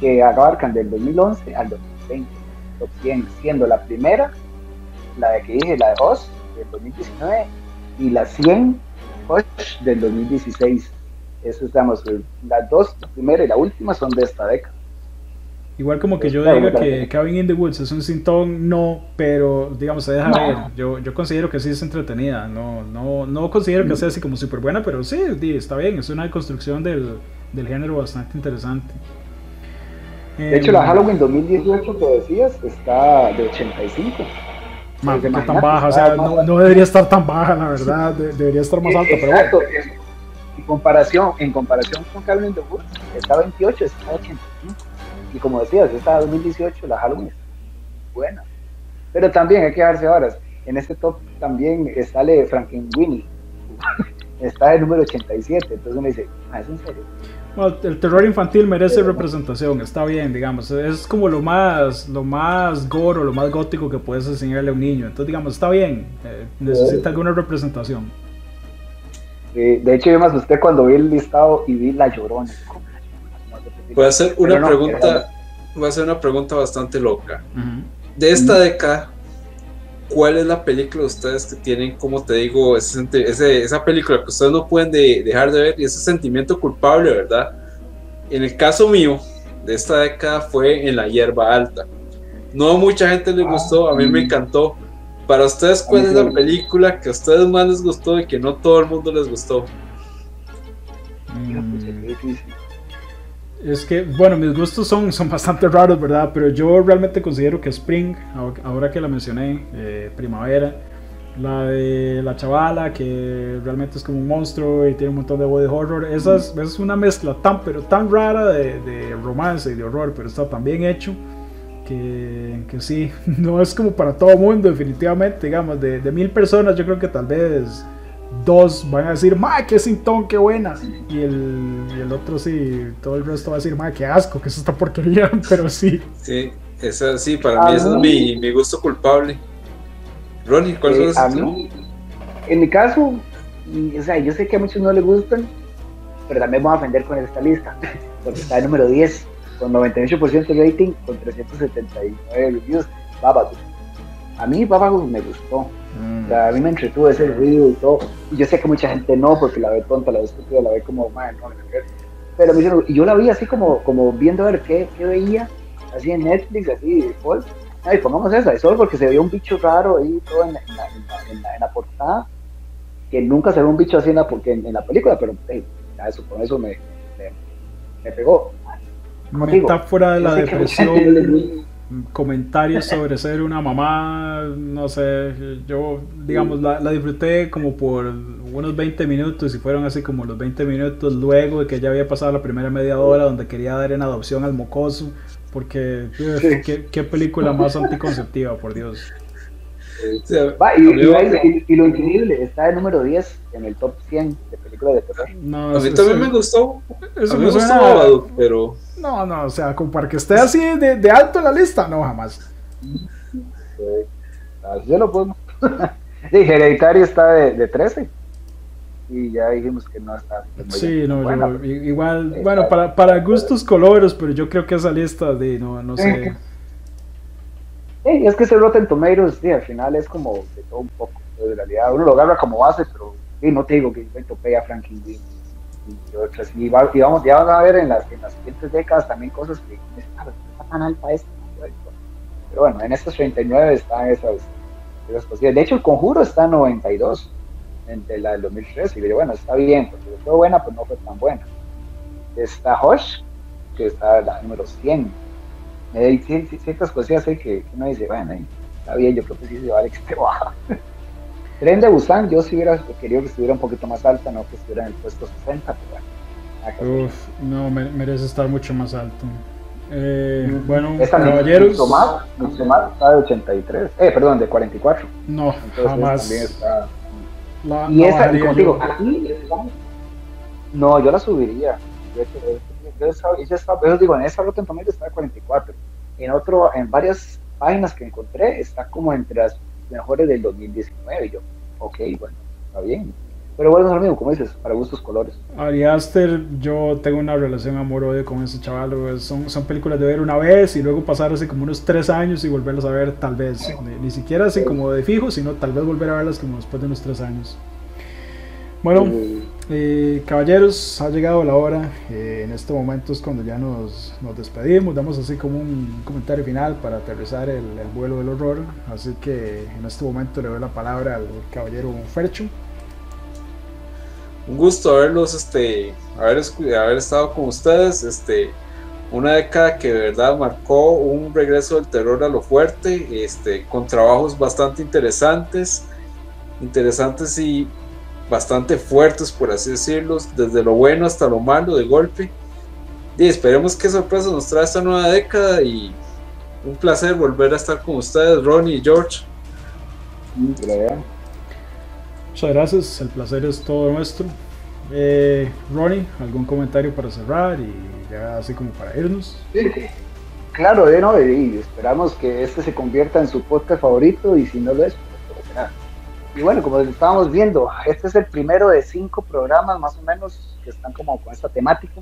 que abarcan del 2011 al 2020, top 100, siendo la primera, la de que dije, la de Oz, del 2019, y la 100 del 2016. Eso estamos, las dos, la primera y la última son de esta década. Igual como que yo diga que Cabin in the Woods es un sintón, no, pero digamos, se deja ver. Yo, yo considero que sí es entretenida. No, no, no considero que sea así como súper buena, pero sí, está bien. Es una construcción del, del género bastante interesante. De hecho, la em, Halloween 2018 que decías está de 85 tan baja, o sea, no, no, debería estar tan baja, la verdad, debería estar más alta, pero bueno. En comparación, en comparación con Calvin the Woods, está 28, está 85. Y como decías, esta 2018, la Halloween es buena. Pero también hay que darse horas. En este top también sale Frankenweenie. *laughs* está el número 87. Entonces uno dice, ah, ¿es en serio? El terror infantil merece representación, está bien, digamos, es como lo más, lo más gore o lo más gótico que puedes enseñarle a un niño, entonces digamos, está bien, eh, necesita alguna representación. de hecho yo me asusté cuando vi el listado y vi La Llorona. Voy a hacer una pregunta, voy a hacer una pregunta bastante loca. De esta década, ¿cuál es la película de ustedes que tienen, como te digo, ese, esa película que ustedes no pueden dejar de ver y ese sentimiento culpable, ¿verdad? En el caso mío, de esta década fue en la hierba alta. No a mucha gente le gustó, a mí me encantó. Para ustedes, ¿cuál es la película que a ustedes más les gustó y que no todo el mundo les gustó? Mm. Es que, bueno, mis gustos son, son bastante raros, ¿verdad? Pero yo realmente considero que Spring, ahora que la mencioné, eh, primavera, La de la chavala, que realmente es como un monstruo y tiene un montón de body horror. Esa es, es una mezcla tan, pero tan rara de, de, romance y de horror, pero está tan bien hecho que, que sí, *laughs* no es como para todo mundo, definitivamente. Digamos, de, de, mil personas, yo creo que tal vez dos van a decir, ¡Mae, qué sintón, qué buena! Y el, y el otro sí, todo el resto va a decir, ¡Mae, qué asco, que es esta porquería! *laughs* Pero sí. Sí, esa sí, para mí ese es mi, mi gusto culpable. Ronnie, ¿cuál eh, es a mí, En mi caso, y, o sea, yo sé que a muchos no les gustan, pero también voy a ofender con esta lista, *laughs* porque está el número 10, con 98% de rating, con 379 reviews, Babadook. A mí Babadook me gustó, mm. o sea, a mí me entretuvo ese ruido y todo, y yo sé que mucha gente no, porque la ve tonta, la ve estúpida, la ve como, man, no, pero me hicieron, y yo la vi así como, como viendo a ver qué, qué veía, así en Netflix, así, de Ay, pongamos esa, solo porque se vio un bicho raro ahí todo en la, en la, en la, portada, que nunca se ve un bicho así en la, en, la película, pero hey, eso, con eso me, me, me pegó. Metáfora de la depresión, comentarios sobre ser una mamá, no sé, yo digamos la, la, disfruté como por unos 20 minutos y fueron así como los 20 minutos luego de que ya había pasado la primera media hora donde quería dar en adopción al mocoso porque, ¿qué, película más anticonceptiva, por Dios. Va, y, y, lo increíble, está el número 10 en el top 100 de películas de terror. No, a mí también me gustó. Eso me gustó, pero. No, no, o sea, como para que esté así de, de alto en la lista, no, jamás. Así lo podemos. *laughs* sí, Hereditario está de, de 13 y ya dijimos que no está. Sí, no, yo, igual, bueno, para, para gustos colores, pero yo creo que esa lista de, no, no sé. Sí, es que ese Rotten Tomatoes, sí, al final es como de todo un poco, de realidad, uno lo agarra como base, pero sí, no te digo que yo topé a Franklin y, y otras, y, vamos, ya van a ver en las, en las siguientes décadas también cosas que está, tan alta esta, pero bueno, en estos 39 están esas, esas. De hecho, el conjuro está en 92 entre la del 2003 y yo, bueno, está bien, porque fue buena, pues no fue tan buena. Está Hosh, que está la número 100. Hay ciertas cosas que, que uno dice, bueno, está bien, yo creo que sí se que esté baja. Tren de Busan, yo sí hubiera querido que estuviera un poquito más alta, no que estuviera en el puesto 60, pero bueno. Uf, no, merece estar mucho más alto. Eh, bueno, caballeros. Mucho más, mucho más, está de 83, eh, perdón, de 44. No, Entonces, jamás. También está, y esa, como digo, aquí no, yo la subiría. Yo, yo, yo, yo, digo, en esa Rotten Tomatoes está 44. En otro, en varias páginas que encontré, está como entre las mejores del 2019. Y yo, ok, bueno, está bien. Pero bueno, amigo, como dices, para gustos colores. Ari Aster, yo tengo una relación amor-odio con ese chaval. Son, son películas de ver una vez y luego pasar así como unos tres años y volverlas a ver tal vez. Ni, siquiera así como de fijo, sino tal vez volver a verlas como después de unos tres años. Bueno, eh, caballeros, ha llegado la hora. Eh, en este momento es cuando ya nos, nos, despedimos. Damos así como un comentario final para aterrizar el, el, vuelo del horror. Así que en este momento le doy la palabra al caballero Fercho un gusto haberlos, este, haber, haber estado con ustedes, este, una década que de verdad marcó un regreso del terror a lo fuerte, este, con trabajos bastante interesantes, interesantes y bastante fuertes, por así decirlo, desde lo bueno hasta lo malo de golpe. Y esperemos qué sorpresa nos trae esta nueva década y un placer volver a estar con ustedes, Ronnie y George. Muchas gracias, el placer es todo nuestro. Eh, Ronnie, ¿algún comentario para cerrar y ya así como para irnos? Sí, claro, eh, no, y esperamos que este se convierta en su podcast favorito y si no lo es, pues será. Y bueno, como estábamos viendo, este es el primero de cinco programas más o menos que están como con esta temática.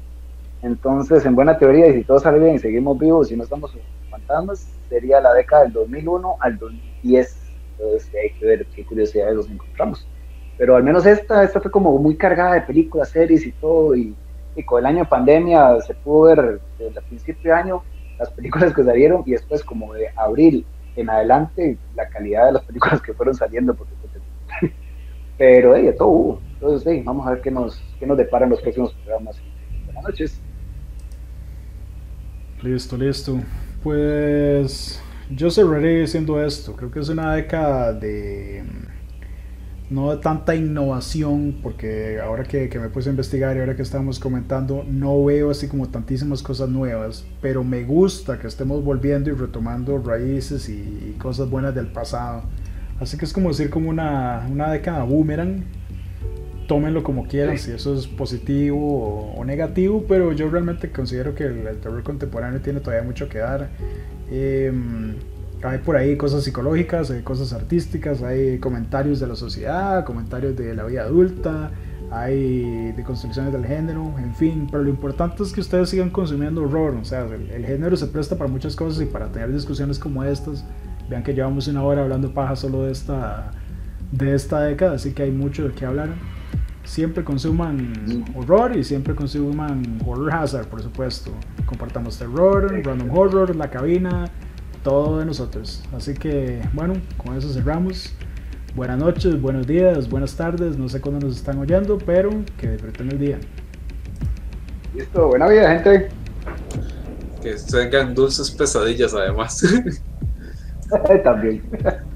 Entonces, en buena teoría, y si todo sale bien y seguimos vivos y no estamos fantasmas, sería la década del 2001 al 2010. Entonces, hay que ver qué curiosidades nos encontramos. Pero al menos esta, esta fue como muy cargada de películas, series y todo, y, con el año de pandemia se pudo ver desde el principio de año las películas que salieron y después como de abril en adelante la calidad de las películas que fueron saliendo, porque, *laughs* pero de todo hubo. Entonces, vamos a ver qué nos, qué nos deparan los próximos programas. Buenas noches. Listo, listo. Pues yo cerraré diciendo esto. Creo que es una década de no tanta innovación, porque ahora que, que, me puse a investigar y ahora que estamos comentando, no veo así como tantísimas cosas nuevas, pero me gusta que estemos volviendo y retomando raíces y, y cosas buenas del pasado. Así que es como decir como una, una década boomerang. Tómenlo como quieran, si eso es positivo o, o, negativo, pero yo realmente considero que el, el terror contemporáneo tiene todavía mucho que dar. Eh, hay por ahí cosas psicológicas, hay cosas artísticas, hay comentarios de la sociedad, comentarios de la vida adulta, hay de construcciones del género, en fin, pero lo importante es que ustedes sigan consumiendo horror, o sea, el, el, género se presta para muchas cosas y para tener discusiones como estas. Vean que llevamos una hora hablando paja solo de esta, de esta década, así que hay mucho de qué hablar. Siempre consuman horror y siempre consuman horror hazard, por supuesto. Compartamos terror, random horror, la cabina, todo de nosotros. Así que, bueno, con eso cerramos. Buenas noches, buenos días, buenas tardes. No sé cuándo nos están oyendo, pero que disfruten el día. Listo, buena vida, gente. Que tengan dulces pesadillas, además. *laughs* También. *laughs*